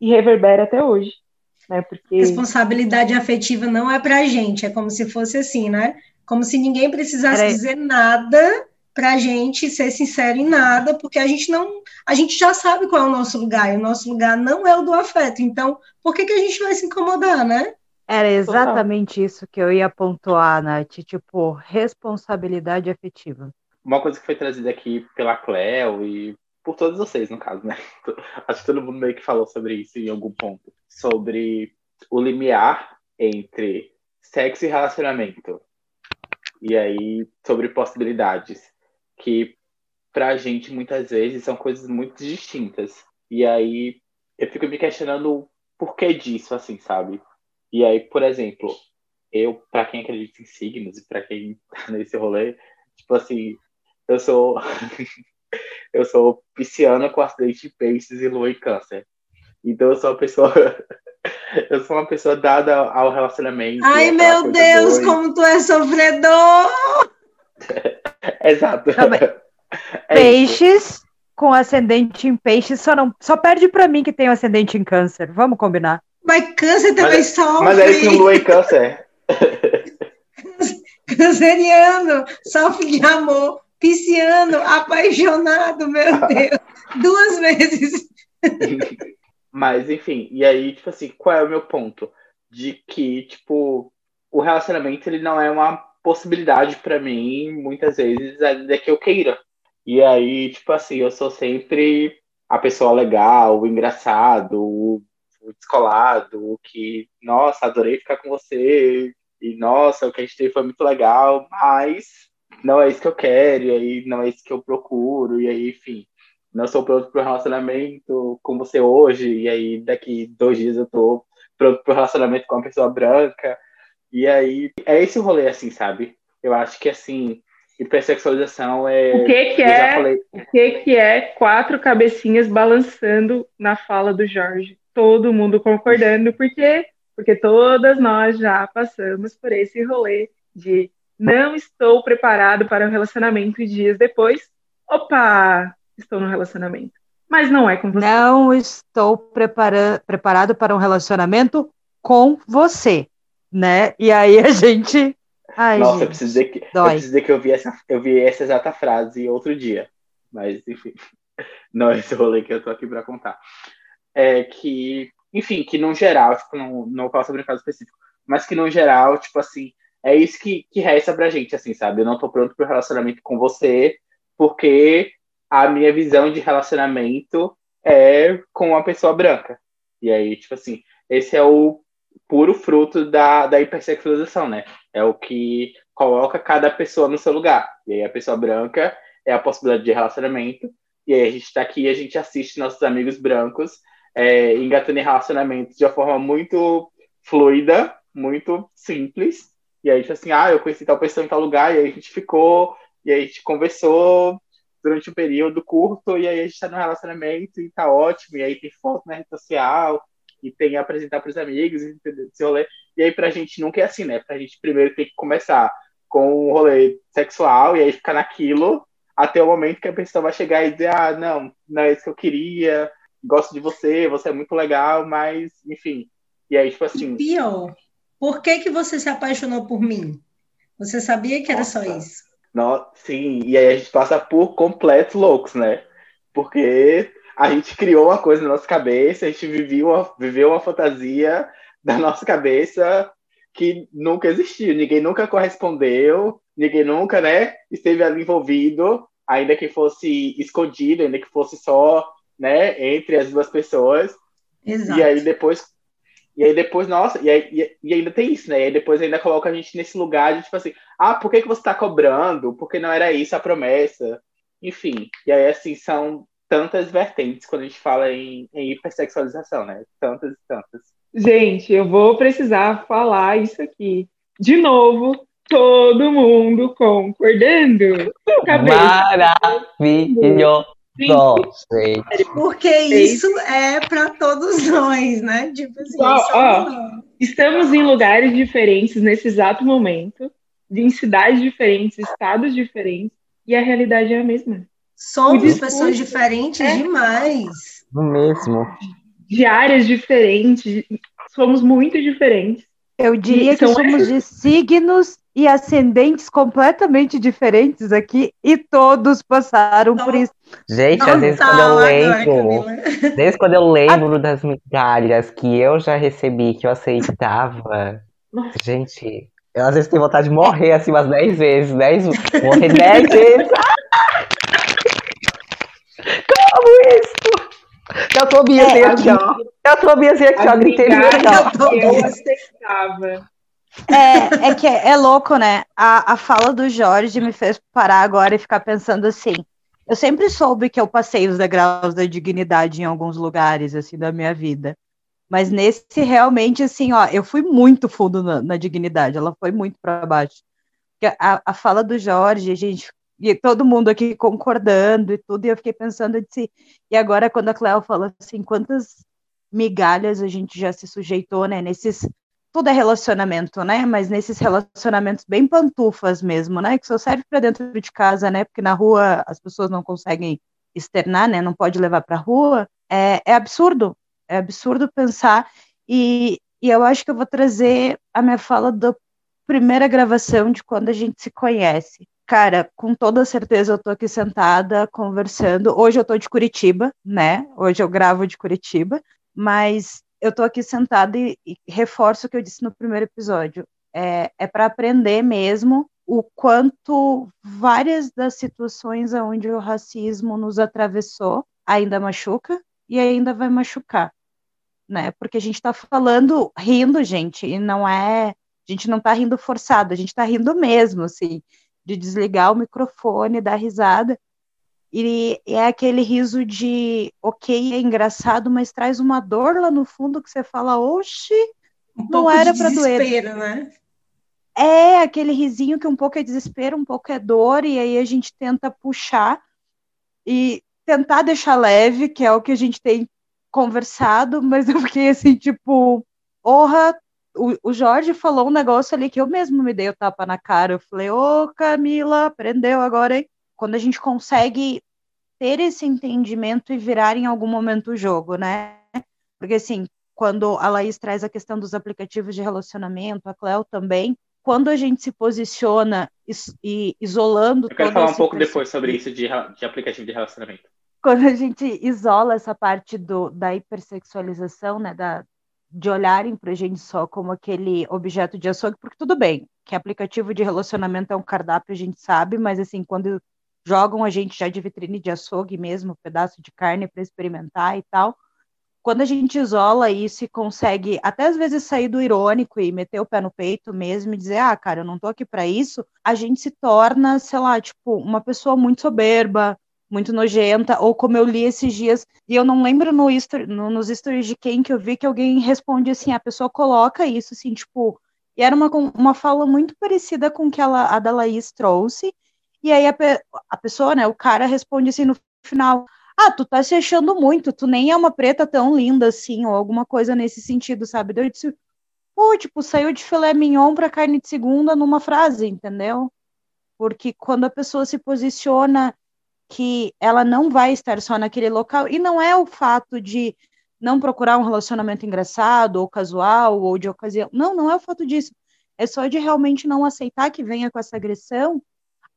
E reverbera até hoje. Né? Porque... Responsabilidade afetiva não é pra gente, é como se fosse assim, né? Como se ninguém precisasse Era... dizer nada para a gente ser sincero em nada, porque a gente não, a gente já sabe qual é o nosso lugar, e o nosso lugar não é o do afeto. Então, por que, que a gente vai se incomodar, né? Era exatamente isso que eu ia pontuar, Nath, tipo, responsabilidade afetiva. Uma coisa que foi trazida aqui pela Cleo e por todos vocês, no caso, né? Acho que todo mundo meio que falou sobre isso em algum ponto. Sobre o limiar entre sexo e relacionamento. E aí, sobre possibilidades que pra gente muitas vezes são coisas muito distintas. E aí eu fico me questionando o porquê disso, assim, sabe? E aí, por exemplo, eu, para quem acredita em signos e para quem tá nesse rolê, tipo assim, eu sou eu sou pisciana com acidente de peixes e lua em câncer. Então eu sou uma pessoa eu sou uma pessoa dada ao relacionamento. Ai, meu Deus, como tu é sofredor! Exato. É peixes isso. com ascendente em peixes só, não, só perde para mim que tem um ascendente em câncer. Vamos combinar. Mas câncer também mas, sofre. Mas é isso lua em câncer. Canceriano, sofre de amor. Pisciano, apaixonado, meu Deus. Duas vezes. Mas, enfim, e aí, tipo assim, qual é o meu ponto? De que, tipo, o relacionamento ele não é uma possibilidade para mim, muitas vezes, ainda que eu queira. E aí, tipo assim, eu sou sempre a pessoa legal, o engraçado, o, o descolado, que, nossa, adorei ficar com você, e nossa, o que a gente teve foi muito legal, mas não é isso que eu quero, e aí não é isso que eu procuro, e aí, enfim, não sou pronto para o relacionamento com você hoje, e aí daqui dois dias eu tô pronto para o relacionamento com uma pessoa branca, e aí é esse o rolê, assim, sabe? Eu acho que, assim, hipersexualização é... O que que é, o que que é quatro cabecinhas balançando na fala do Jorge? Todo mundo concordando, porque porque todas nós já passamos por esse rolê de não estou preparado para um relacionamento e dias depois, opa, estou no relacionamento. Mas não é com você. Não estou prepara preparado para um relacionamento com você, né? E aí a gente. Ai, Nossa, gente, eu preciso dizer que, eu, preciso dizer que eu, vi essa, eu vi essa exata frase outro dia. Mas, enfim, não é esse rolê que eu tô aqui para contar. É que, enfim, que no geral, tipo, não, não um caso específico, mas que no geral, tipo assim, é isso que, que resta pra gente, assim, sabe? Eu não tô pronto pro relacionamento com você, porque a minha visão de relacionamento é com uma pessoa branca. E aí, tipo assim, esse é o puro fruto da, da hipersexualização, né? É o que coloca cada pessoa no seu lugar. E aí a pessoa branca é a possibilidade de relacionamento. E aí a gente tá aqui e a gente assiste nossos amigos brancos é, engatando em relacionamentos de uma forma muito fluida, muito simples. E aí, tipo assim, ah, eu conheci tal pessoa em tal lugar, e aí a gente ficou, e aí a gente conversou durante um período curto, e aí a gente tá no relacionamento e tá ótimo, e aí tem foto na rede social, e tem apresentar para os amigos, esse rolê. E aí pra gente nunca é assim, né? Pra gente primeiro tem que começar com um rolê sexual, e aí ficar naquilo, até o momento que a pessoa vai chegar e dizer, ah, não, não é isso que eu queria, gosto de você, você é muito legal, mas, enfim. E aí, tipo assim. E pior, por que, que você se apaixonou por mim? Você sabia que era Nossa. só isso? Não, sim, e aí a gente passa por completos loucos, né? Porque a gente criou uma coisa na nossa cabeça, a gente viveu uma, viveu uma fantasia da nossa cabeça que nunca existiu, ninguém nunca correspondeu, ninguém nunca, né, esteve ali envolvido, ainda que fosse escondido, ainda que fosse só, né, entre as duas pessoas. Exato. E aí depois e aí depois, nossa, e, aí, e, ainda tem isso, né? E aí depois ainda coloca a gente nesse lugar de tipo assim, ah, por que, que você tá cobrando? Porque não era isso a promessa. Enfim, e aí assim, são tantas vertentes quando a gente fala em, em hipersexualização, né? Tantas e tantas. Gente, eu vou precisar falar isso aqui. De novo, todo mundo concordando. Maravilhoso. Porque isso é para todos nós, né? Tipo assim, ó, ó, estamos em lugares diferentes nesse exato momento, em cidades diferentes, estados diferentes, e a realidade é a mesma. Somos discurso, pessoas diferentes é, demais. Mesmo. De áreas diferentes, somos muito diferentes. Eu diria que somos de signos e ascendentes completamente diferentes aqui e todos passaram por isso. Gente, às vezes quando eu lembro, desde quando eu lembro das migalhas que eu já recebi, que eu aceitava, gente, eu às vezes tenho vontade de morrer assim umas 10 vezes, 10, morrer 10 vezes. Como isso? Eu tô bem assim, aqui, ó. Eu tô bem assim, aqui, ó. Eu aceitava. É, é que é, é, louco, né? A, a fala do Jorge me fez parar agora e ficar pensando assim. Eu sempre soube que eu passei os degraus da dignidade em alguns lugares, assim, da minha vida. Mas nesse, realmente, assim, ó, eu fui muito fundo na, na dignidade, ela foi muito para baixo. A, a fala do Jorge, a gente, e todo mundo aqui concordando e tudo, e eu fiquei pensando, disse, e agora quando a Cléo falou assim, quantas migalhas a gente já se sujeitou, né, nesses tudo é relacionamento, né? Mas nesses relacionamentos bem pantufas mesmo, né? Que só serve para dentro de casa, né? Porque na rua as pessoas não conseguem externar, né? Não pode levar para rua. É, é, absurdo, é absurdo pensar. E, e eu acho que eu vou trazer a minha fala da primeira gravação de quando a gente se conhece. Cara, com toda certeza eu tô aqui sentada conversando. Hoje eu tô de Curitiba, né? Hoje eu gravo de Curitiba, mas eu tô aqui sentada e, e reforço o que eu disse no primeiro episódio. é, é para aprender mesmo o quanto várias das situações onde o racismo nos atravessou ainda machuca e ainda vai machucar, né? Porque a gente está falando rindo, gente, e não é, a gente não está rindo forçado, a gente está rindo mesmo, assim, de desligar o microfone, dar risada. E é aquele riso de, ok, é engraçado, mas traz uma dor lá no fundo que você fala, oxi, Um não era para doer. né? É aquele risinho que um pouco é desespero, um pouco é dor, e aí a gente tenta puxar e tentar deixar leve, que é o que a gente tem conversado, mas eu fiquei assim, tipo, porra, o, o Jorge falou um negócio ali que eu mesmo me dei o tapa na cara. Eu falei, ô Camila, aprendeu agora, hein? Quando a gente consegue ter esse entendimento e virar em algum momento o jogo, né? Porque assim, quando a Laís traz a questão dos aplicativos de relacionamento, a Cleo também, quando a gente se posiciona is- e isolando Eu quero falar um pouco depois sobre isso de, de aplicativo de relacionamento. quando a gente isola essa parte do, da hipersexualização, né, da, de olharem para a gente só como aquele objeto de açougue, porque tudo bem, que aplicativo de relacionamento é um cardápio, a gente sabe, mas assim, quando jogam a gente já de vitrine de açougue mesmo, pedaço de carne para experimentar e tal, quando a gente isola isso e consegue até às vezes sair do irônico e meter o pé no peito mesmo e dizer, ah, cara, eu não tô aqui para isso, a gente se torna, sei lá, tipo, uma pessoa muito soberba, muito nojenta, ou como eu li esses dias, e eu não lembro no, history, no nos stories de quem que eu vi que alguém responde assim, a pessoa coloca isso assim, tipo, e era uma, uma fala muito parecida com que ela, a da Laís trouxe, e aí a, pe- a pessoa, né, o cara responde assim no final, ah, tu tá se achando muito, tu nem é uma preta tão linda assim, ou alguma coisa nesse sentido, sabe? Daí eu disse, pô, tipo, saiu de filé mignon pra carne de segunda numa frase, entendeu? Porque quando a pessoa se posiciona que ela não vai estar só naquele local, e não é o fato de não procurar um relacionamento engraçado, ou casual, ou de ocasião. Não, não é o fato disso. É só de realmente não aceitar que venha com essa agressão,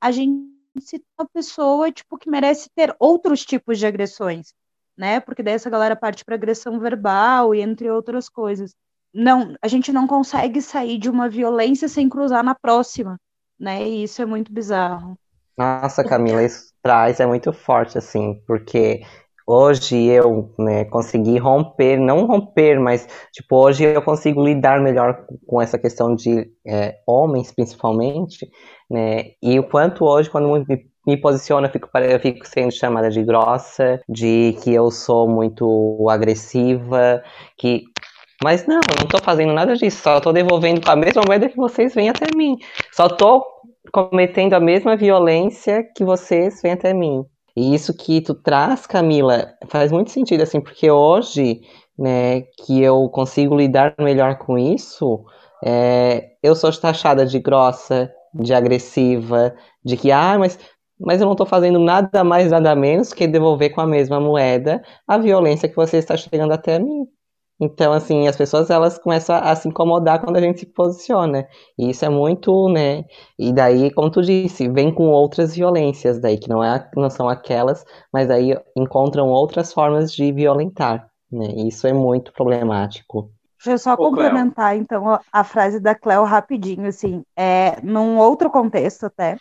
a gente se uma pessoa, tipo, que merece ter outros tipos de agressões, né? Porque daí essa galera parte para agressão verbal e entre outras coisas. Não, a gente não consegue sair de uma violência sem cruzar na próxima, né? E isso é muito bizarro. Nossa, Camila, isso traz é muito forte, assim, porque hoje eu, né, consegui romper, não romper, mas, tipo, hoje eu consigo lidar melhor com essa questão de é, homens, principalmente, né, e o quanto hoje, quando me, me posiciono, eu fico, eu fico sendo chamada de grossa, de que eu sou muito agressiva, que... Mas não, eu não tô fazendo nada disso, só tô devolvendo com a mesma moeda que vocês vêm até mim. Só tô cometendo a mesma violência que vocês vêm até mim. E isso que tu traz, Camila, faz muito sentido, assim, porque hoje, né, que eu consigo lidar melhor com isso, é, eu sou taxada de grossa, de agressiva, de que, ah, mas, mas eu não tô fazendo nada mais, nada menos que devolver com a mesma moeda a violência que você está chegando até mim. Então, assim, as pessoas, elas começam a se incomodar quando a gente se posiciona. E isso é muito, né, e daí, como tu disse, vem com outras violências daí, que não, é, não são aquelas, mas aí encontram outras formas de violentar, né? E isso é muito problemático. Deixa eu só Ô, Cleo. complementar, então, a, a frase da Cleo rapidinho, assim, é, num outro contexto até,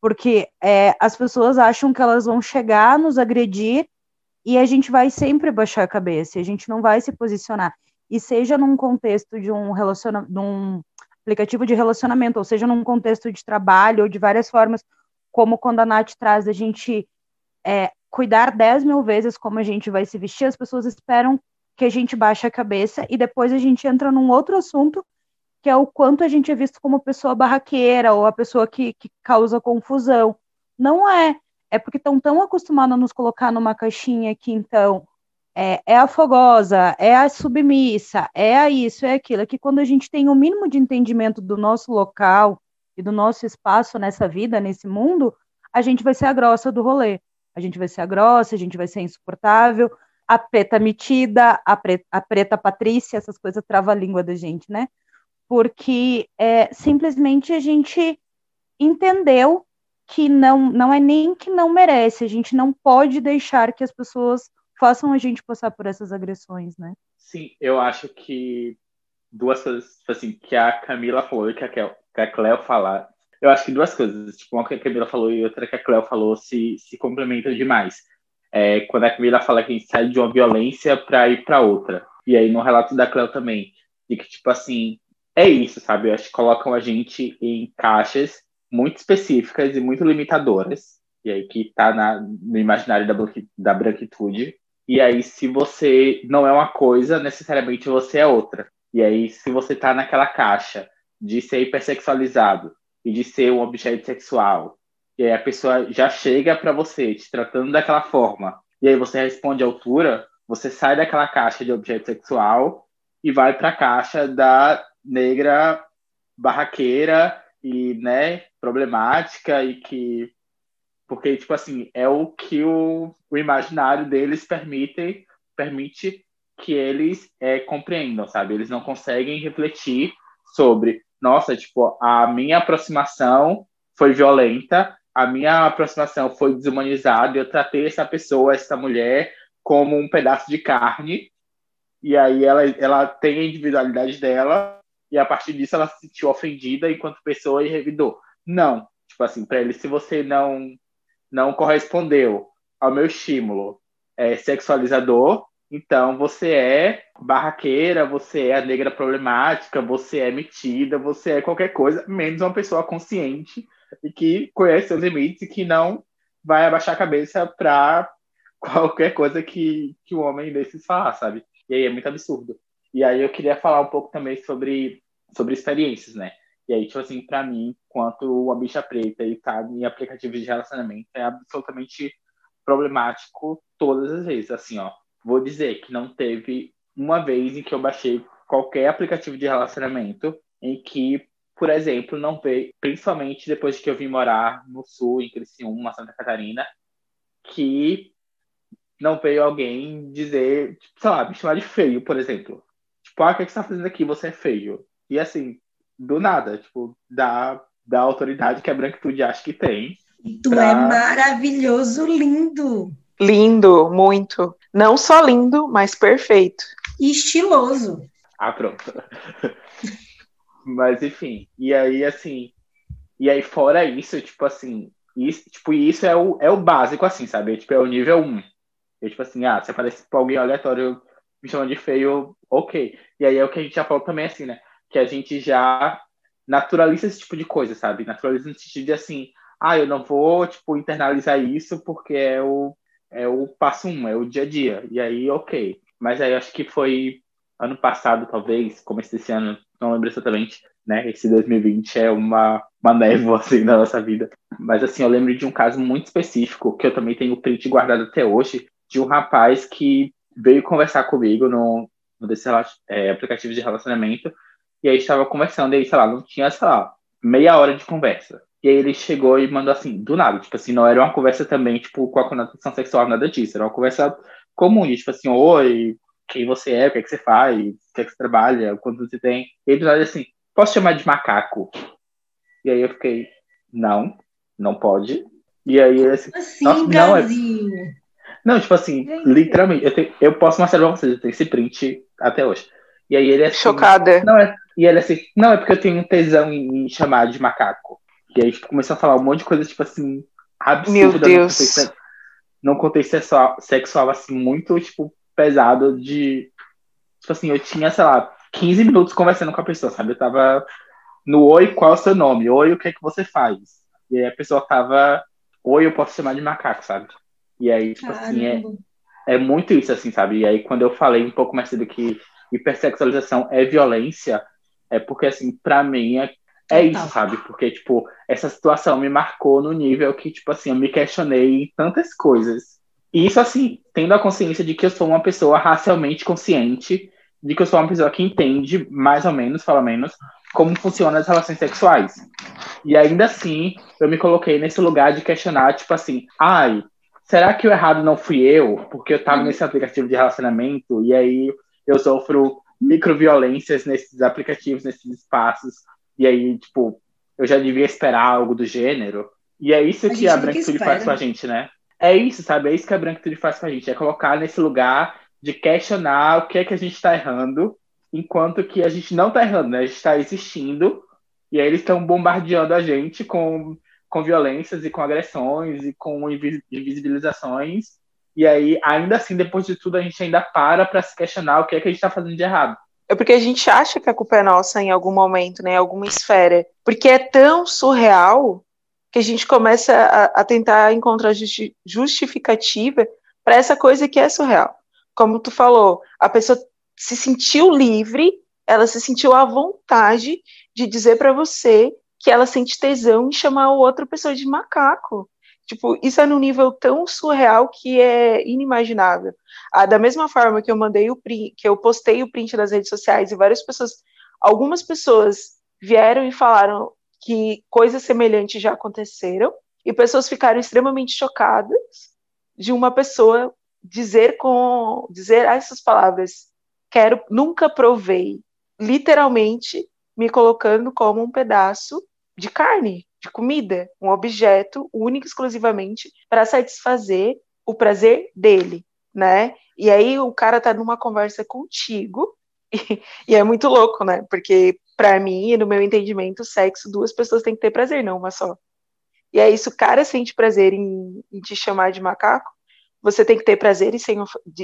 porque é, as pessoas acham que elas vão chegar, nos agredir, e a gente vai sempre baixar a cabeça, a gente não vai se posicionar. E seja num contexto de um relaciona de um aplicativo de relacionamento, ou seja num contexto de trabalho, ou de várias formas, como quando a Nath traz a gente é, cuidar 10 mil vezes como a gente vai se vestir, as pessoas esperam que a gente baixe a cabeça e depois a gente entra num outro assunto, que é o quanto a gente é visto como pessoa barraqueira ou a pessoa que, que causa confusão. Não é. É porque estão tão acostumados a nos colocar numa caixinha que, então, é, é a fogosa, é a submissa, é a isso, é aquilo, é que quando a gente tem o mínimo de entendimento do nosso local e do nosso espaço nessa vida, nesse mundo, a gente vai ser a grossa do rolê. A gente vai ser a grossa, a gente vai ser insuportável, a preta metida, a preta, a preta patrícia, essas coisas trava a língua da gente, né? Porque é, simplesmente a gente entendeu que não, não é nem que não merece, a gente não pode deixar que as pessoas façam a gente passar por essas agressões, né? Sim, eu acho que duas coisas, tipo assim, que a Camila falou e que a, que a Cleo falar. Eu acho que duas coisas, tipo, uma que a Camila falou e outra que a Cleo falou se, se complementam demais. É, quando a Camila fala que a gente sai de uma violência para ir para outra. E aí no relato da Cleo também, de que, tipo assim, é isso, sabe? Eu acho que colocam a gente em caixas muito específicas e muito limitadoras, e aí que está no imaginário da, da branquitude. E aí, se você não é uma coisa, necessariamente você é outra. E aí, se você está naquela caixa de ser hipersexualizado e de ser um objeto sexual, e aí a pessoa já chega para você te tratando daquela forma, e aí você responde à altura, você sai daquela caixa de objeto sexual e vai para a caixa da negra barraqueira e, né, problemática e que porque tipo assim, é o que o, o imaginário deles permite permite que eles é, compreendam, sabe? Eles não conseguem refletir sobre, nossa, tipo, a minha aproximação foi violenta, a minha aproximação foi desumanizada, eu tratei essa pessoa, essa mulher, como um pedaço de carne, e aí ela, ela tem a individualidade dela, e a partir disso ela se sentiu ofendida enquanto pessoa e revidou. Não, tipo assim, para ele, se você não não correspondeu ao meu estímulo é, sexualizador, então você é barraqueira, você é a negra problemática, você é metida, você é qualquer coisa, menos uma pessoa consciente e que conhece seus limites e que não vai abaixar a cabeça para qualquer coisa que, que o homem desses falar, sabe? E aí é muito absurdo. E aí eu queria falar um pouco também sobre, sobre experiências, né? E aí, tipo assim, pra mim, quanto uma bicha preta e tá em aplicativos de relacionamento, é absolutamente problemático todas as vezes. Assim, ó, vou dizer que não teve uma vez em que eu baixei qualquer aplicativo de relacionamento em que, por exemplo, não veio, principalmente depois de que eu vim morar no sul, em Criciúma, Santa Catarina, que não veio alguém dizer, tipo, sei lá, me chamar de feio, por exemplo. Tipo, ah, o que, é que você tá fazendo aqui? Você é feio. E assim, do nada, tipo, da, da autoridade que a branquitude acha que tem. Tu pra... é maravilhoso, lindo. Lindo, muito. Não só lindo, mas perfeito. E estiloso. Ah, pronto. mas enfim, e aí assim, e aí fora isso, tipo assim, isso, tipo, isso é o, é o básico, assim, sabe? Tipo, é o nível 1. Eu, tipo assim, ah, se aparece pra alguém aleatório me chamando de feio, ok. E aí é o que a gente já falou também, assim, né? Que a gente já naturaliza esse tipo de coisa, sabe? Naturaliza no sentido de assim, ah, eu não vou, tipo, internalizar isso porque é o, é o passo um, é o dia a dia. E aí, ok. Mas aí acho que foi ano passado, talvez, começo desse ano, não lembro exatamente, né? Esse 2020 é uma, uma névoa, assim, na nossa vida. Mas, assim, eu lembro de um caso muito específico, que eu também tenho print guardado até hoje, de um rapaz que veio conversar comigo no, no desse é, aplicativo de relacionamento, e aí estava conversando, e aí, sei lá, não tinha, sei lá, meia hora de conversa. E aí ele chegou e mandou assim, do nada, tipo assim, não era uma conversa também, tipo, com a conotação sexual, nada disso, era uma conversa comum, tipo assim, oi, quem você é, o que é que você faz, o que é que você trabalha, quanto você tem. E ele falou assim, posso chamar de macaco? E aí eu fiquei, não, não pode. E aí ele assim, assim Nossa, não, é... não, tipo assim, literalmente, eu, tenho, eu posso mostrar pra vocês, eu tenho esse print até hoje. E aí ele é assim, Chocada. Não, é, e ele é assim, não, é porque eu tenho tesão em, em chamar de macaco. E aí tipo, começou a falar um monte de coisa, tipo assim, absurda. Meu Deus. Num contexto sexual, sexual, assim, muito, tipo, pesado de... Tipo assim, eu tinha, sei lá, 15 minutos conversando com a pessoa, sabe? Eu tava no oi, qual é o seu nome? Oi, o que é que você faz? E aí a pessoa tava, oi, eu posso chamar de macaco, sabe? E aí, tipo Caramba. assim, é, é muito isso, assim, sabe? E aí, quando eu falei um pouco mais cedo que hipersexualização é violência, é porque, assim, pra mim é, é isso, sabe? Porque, tipo, essa situação me marcou no nível que, tipo assim, eu me questionei em tantas coisas. E isso, assim, tendo a consciência de que eu sou uma pessoa racialmente consciente, de que eu sou uma pessoa que entende, mais ou menos, pelo menos, como funcionam as relações sexuais. E ainda assim, eu me coloquei nesse lugar de questionar, tipo assim, ai, será que o errado não fui eu? Porque eu tava uhum. nesse aplicativo de relacionamento e aí eu sofro microviolências nesses aplicativos, nesses espaços, e aí, tipo, eu já devia esperar algo do gênero. E é isso a que a branquitude faz com a gente, né? É isso, sabe? É isso que a branquitude faz com a gente, é colocar nesse lugar de questionar o que é que a gente está errando enquanto que a gente não está errando, né? A gente está existindo, e aí eles estão bombardeando a gente com, com violências e com agressões e com invisibilizações. E aí, ainda assim, depois de tudo, a gente ainda para para se questionar o que é que a gente está fazendo de errado. É porque a gente acha que a culpa é nossa em algum momento, né, em alguma esfera. Porque é tão surreal que a gente começa a, a tentar encontrar justi justificativa para essa coisa que é surreal. Como tu falou, a pessoa se sentiu livre, ela se sentiu à vontade de dizer para você que ela sente tesão em chamar a outra pessoa de macaco. Tipo, isso é num nível tão surreal que é inimaginável. Ah, da mesma forma que eu mandei o print, que eu postei o print das redes sociais e várias pessoas, algumas pessoas vieram e falaram que coisas semelhantes já aconteceram e pessoas ficaram extremamente chocadas de uma pessoa dizer com dizer essas palavras quero nunca provei literalmente me colocando como um pedaço de carne de comida, um objeto único exclusivamente para satisfazer o prazer dele, né? E aí o cara tá numa conversa contigo e, e é muito louco, né? Porque para mim, no meu entendimento, sexo, duas pessoas têm que ter prazer, não uma só. E aí, se o cara sente prazer em, em te chamar de macaco, você tem que ter prazer em ser,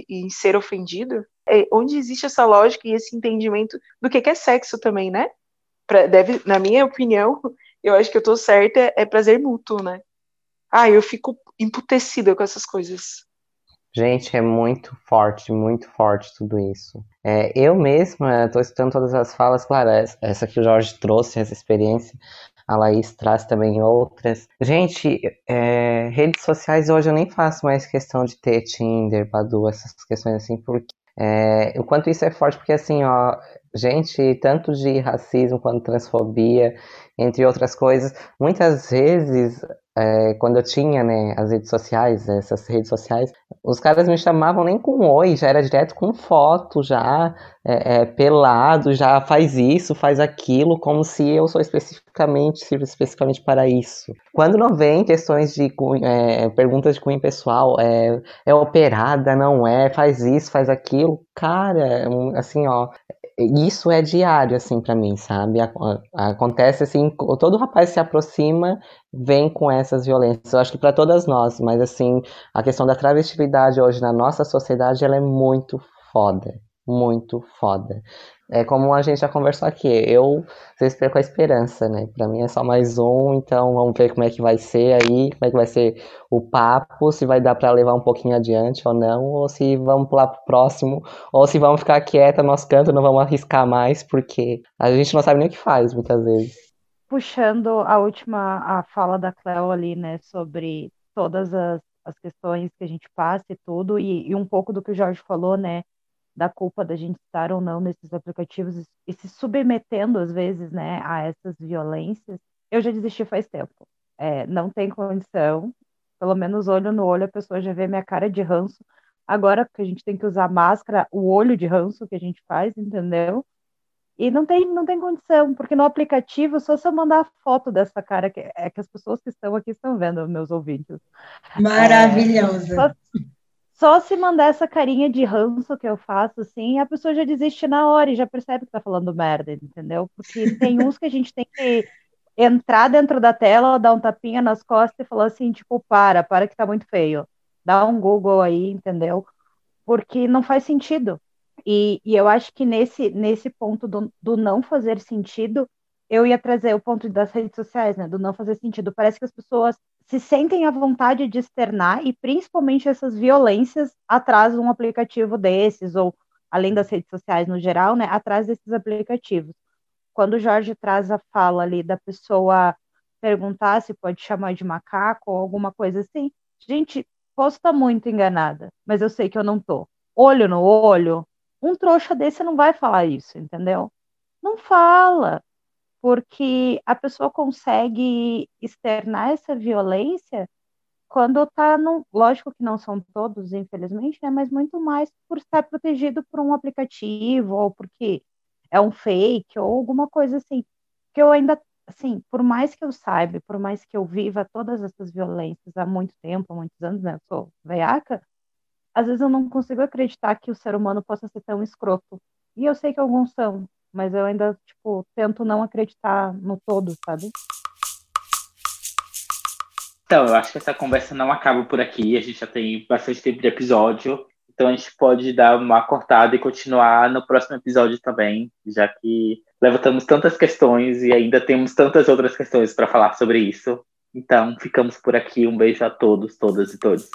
em ser ofendido. É onde existe essa lógica e esse entendimento do que é sexo também, né? Pra, deve, na minha opinião, eu acho que eu tô certa, é prazer mútuo, né? Ah, eu fico emputecida com essas coisas. Gente, é muito forte, muito forte tudo isso. É, eu mesma estou escutando todas as falas, claro, essa que o Jorge trouxe, essa experiência, a Laís traz também outras. Gente, é, redes sociais hoje eu nem faço mais questão de ter Tinder, Badu, essas questões assim, porque é, o quanto isso é forte, porque assim, ó, gente, tanto de racismo quanto transfobia, entre outras coisas, muitas vezes é, quando eu tinha né, as redes sociais, essas redes sociais, os caras me chamavam nem com oi, já era direto com foto, já é, é, pelado, já faz isso, faz aquilo, como se eu sou especificamente, sirvo especificamente para isso. Quando não vem questões de é, perguntas de cunho pessoal, é, é operada, não é, faz isso, faz aquilo, cara, assim, ó, isso é diário, assim, para mim, sabe? Acontece assim, todo rapaz se aproxima, vem com essas violências. Eu acho que para todas nós, mas assim, a questão da travestilidade hoje na nossa sociedade, ela é muito foda, muito foda é como a gente já conversou aqui, eu vocês perco a esperança, né? Para mim é só mais um, então vamos ver como é que vai ser aí, como é que vai ser o papo, se vai dar para levar um pouquinho adiante ou não, ou se vamos pular pro próximo, ou se vamos ficar quieta no nosso canto, não vamos arriscar mais, porque a gente não sabe nem o que faz muitas vezes. Puxando a última a fala da Cleo ali, né, sobre todas as, as questões que a gente passa e tudo, e, e um pouco do que o Jorge falou, né, da culpa da gente estar ou não nesses aplicativos e se submetendo às vezes, né, a essas violências, eu já desisti faz tempo. É, não tem condição, pelo menos olho no olho a pessoa já vê minha cara de ranço. Agora que a gente tem que usar máscara, o olho de ranço que a gente faz, entendeu? E não tem, não tem condição, porque no aplicativo, só se eu mandar foto dessa cara, que é que as pessoas que estão aqui estão vendo, meus ouvintes. Maravilhosa. É, só, só se mandar essa carinha de ranço que eu faço, assim, a pessoa já desiste na hora e já percebe que tá falando merda, entendeu? Porque tem uns que a gente tem que entrar dentro da tela, dar um tapinha nas costas e falar assim, tipo, para, para que tá muito feio. Dá um Google aí, entendeu? Porque não faz sentido. E, e eu acho que nesse, nesse ponto do, do não fazer sentido, eu ia trazer o ponto das redes sociais, né? Do não fazer sentido. Parece que as pessoas se sentem à vontade de externar e principalmente essas violências atrás de um aplicativo desses, ou além das redes sociais no geral, né? Atrás desses aplicativos. Quando o Jorge traz a fala ali da pessoa perguntar se pode chamar de macaco ou alguma coisa assim, gente, posso estar muito enganada, mas eu sei que eu não tô. Olho no olho, um trouxa desse não vai falar isso, entendeu? Não fala porque a pessoa consegue externar essa violência quando está no. Lógico que não são todos, infelizmente, né? Mas muito mais por estar protegido por um aplicativo, ou porque é um fake, ou alguma coisa assim. Que eu ainda, assim, por mais que eu saiba, por mais que eu viva todas essas violências há muito tempo, há muitos anos, né? Eu sou veiaca, às vezes eu não consigo acreditar que o ser humano possa ser tão escroto E eu sei que alguns são, mas eu ainda, tipo, tento não acreditar no todo, sabe? Então, eu acho que essa conversa não acaba por aqui. A gente já tem bastante tempo de episódio. Então a gente pode dar uma cortada e continuar no próximo episódio também, já que levantamos tantas questões e ainda temos tantas outras questões para falar sobre isso. Então, ficamos por aqui. Um beijo a todos, todas e todos.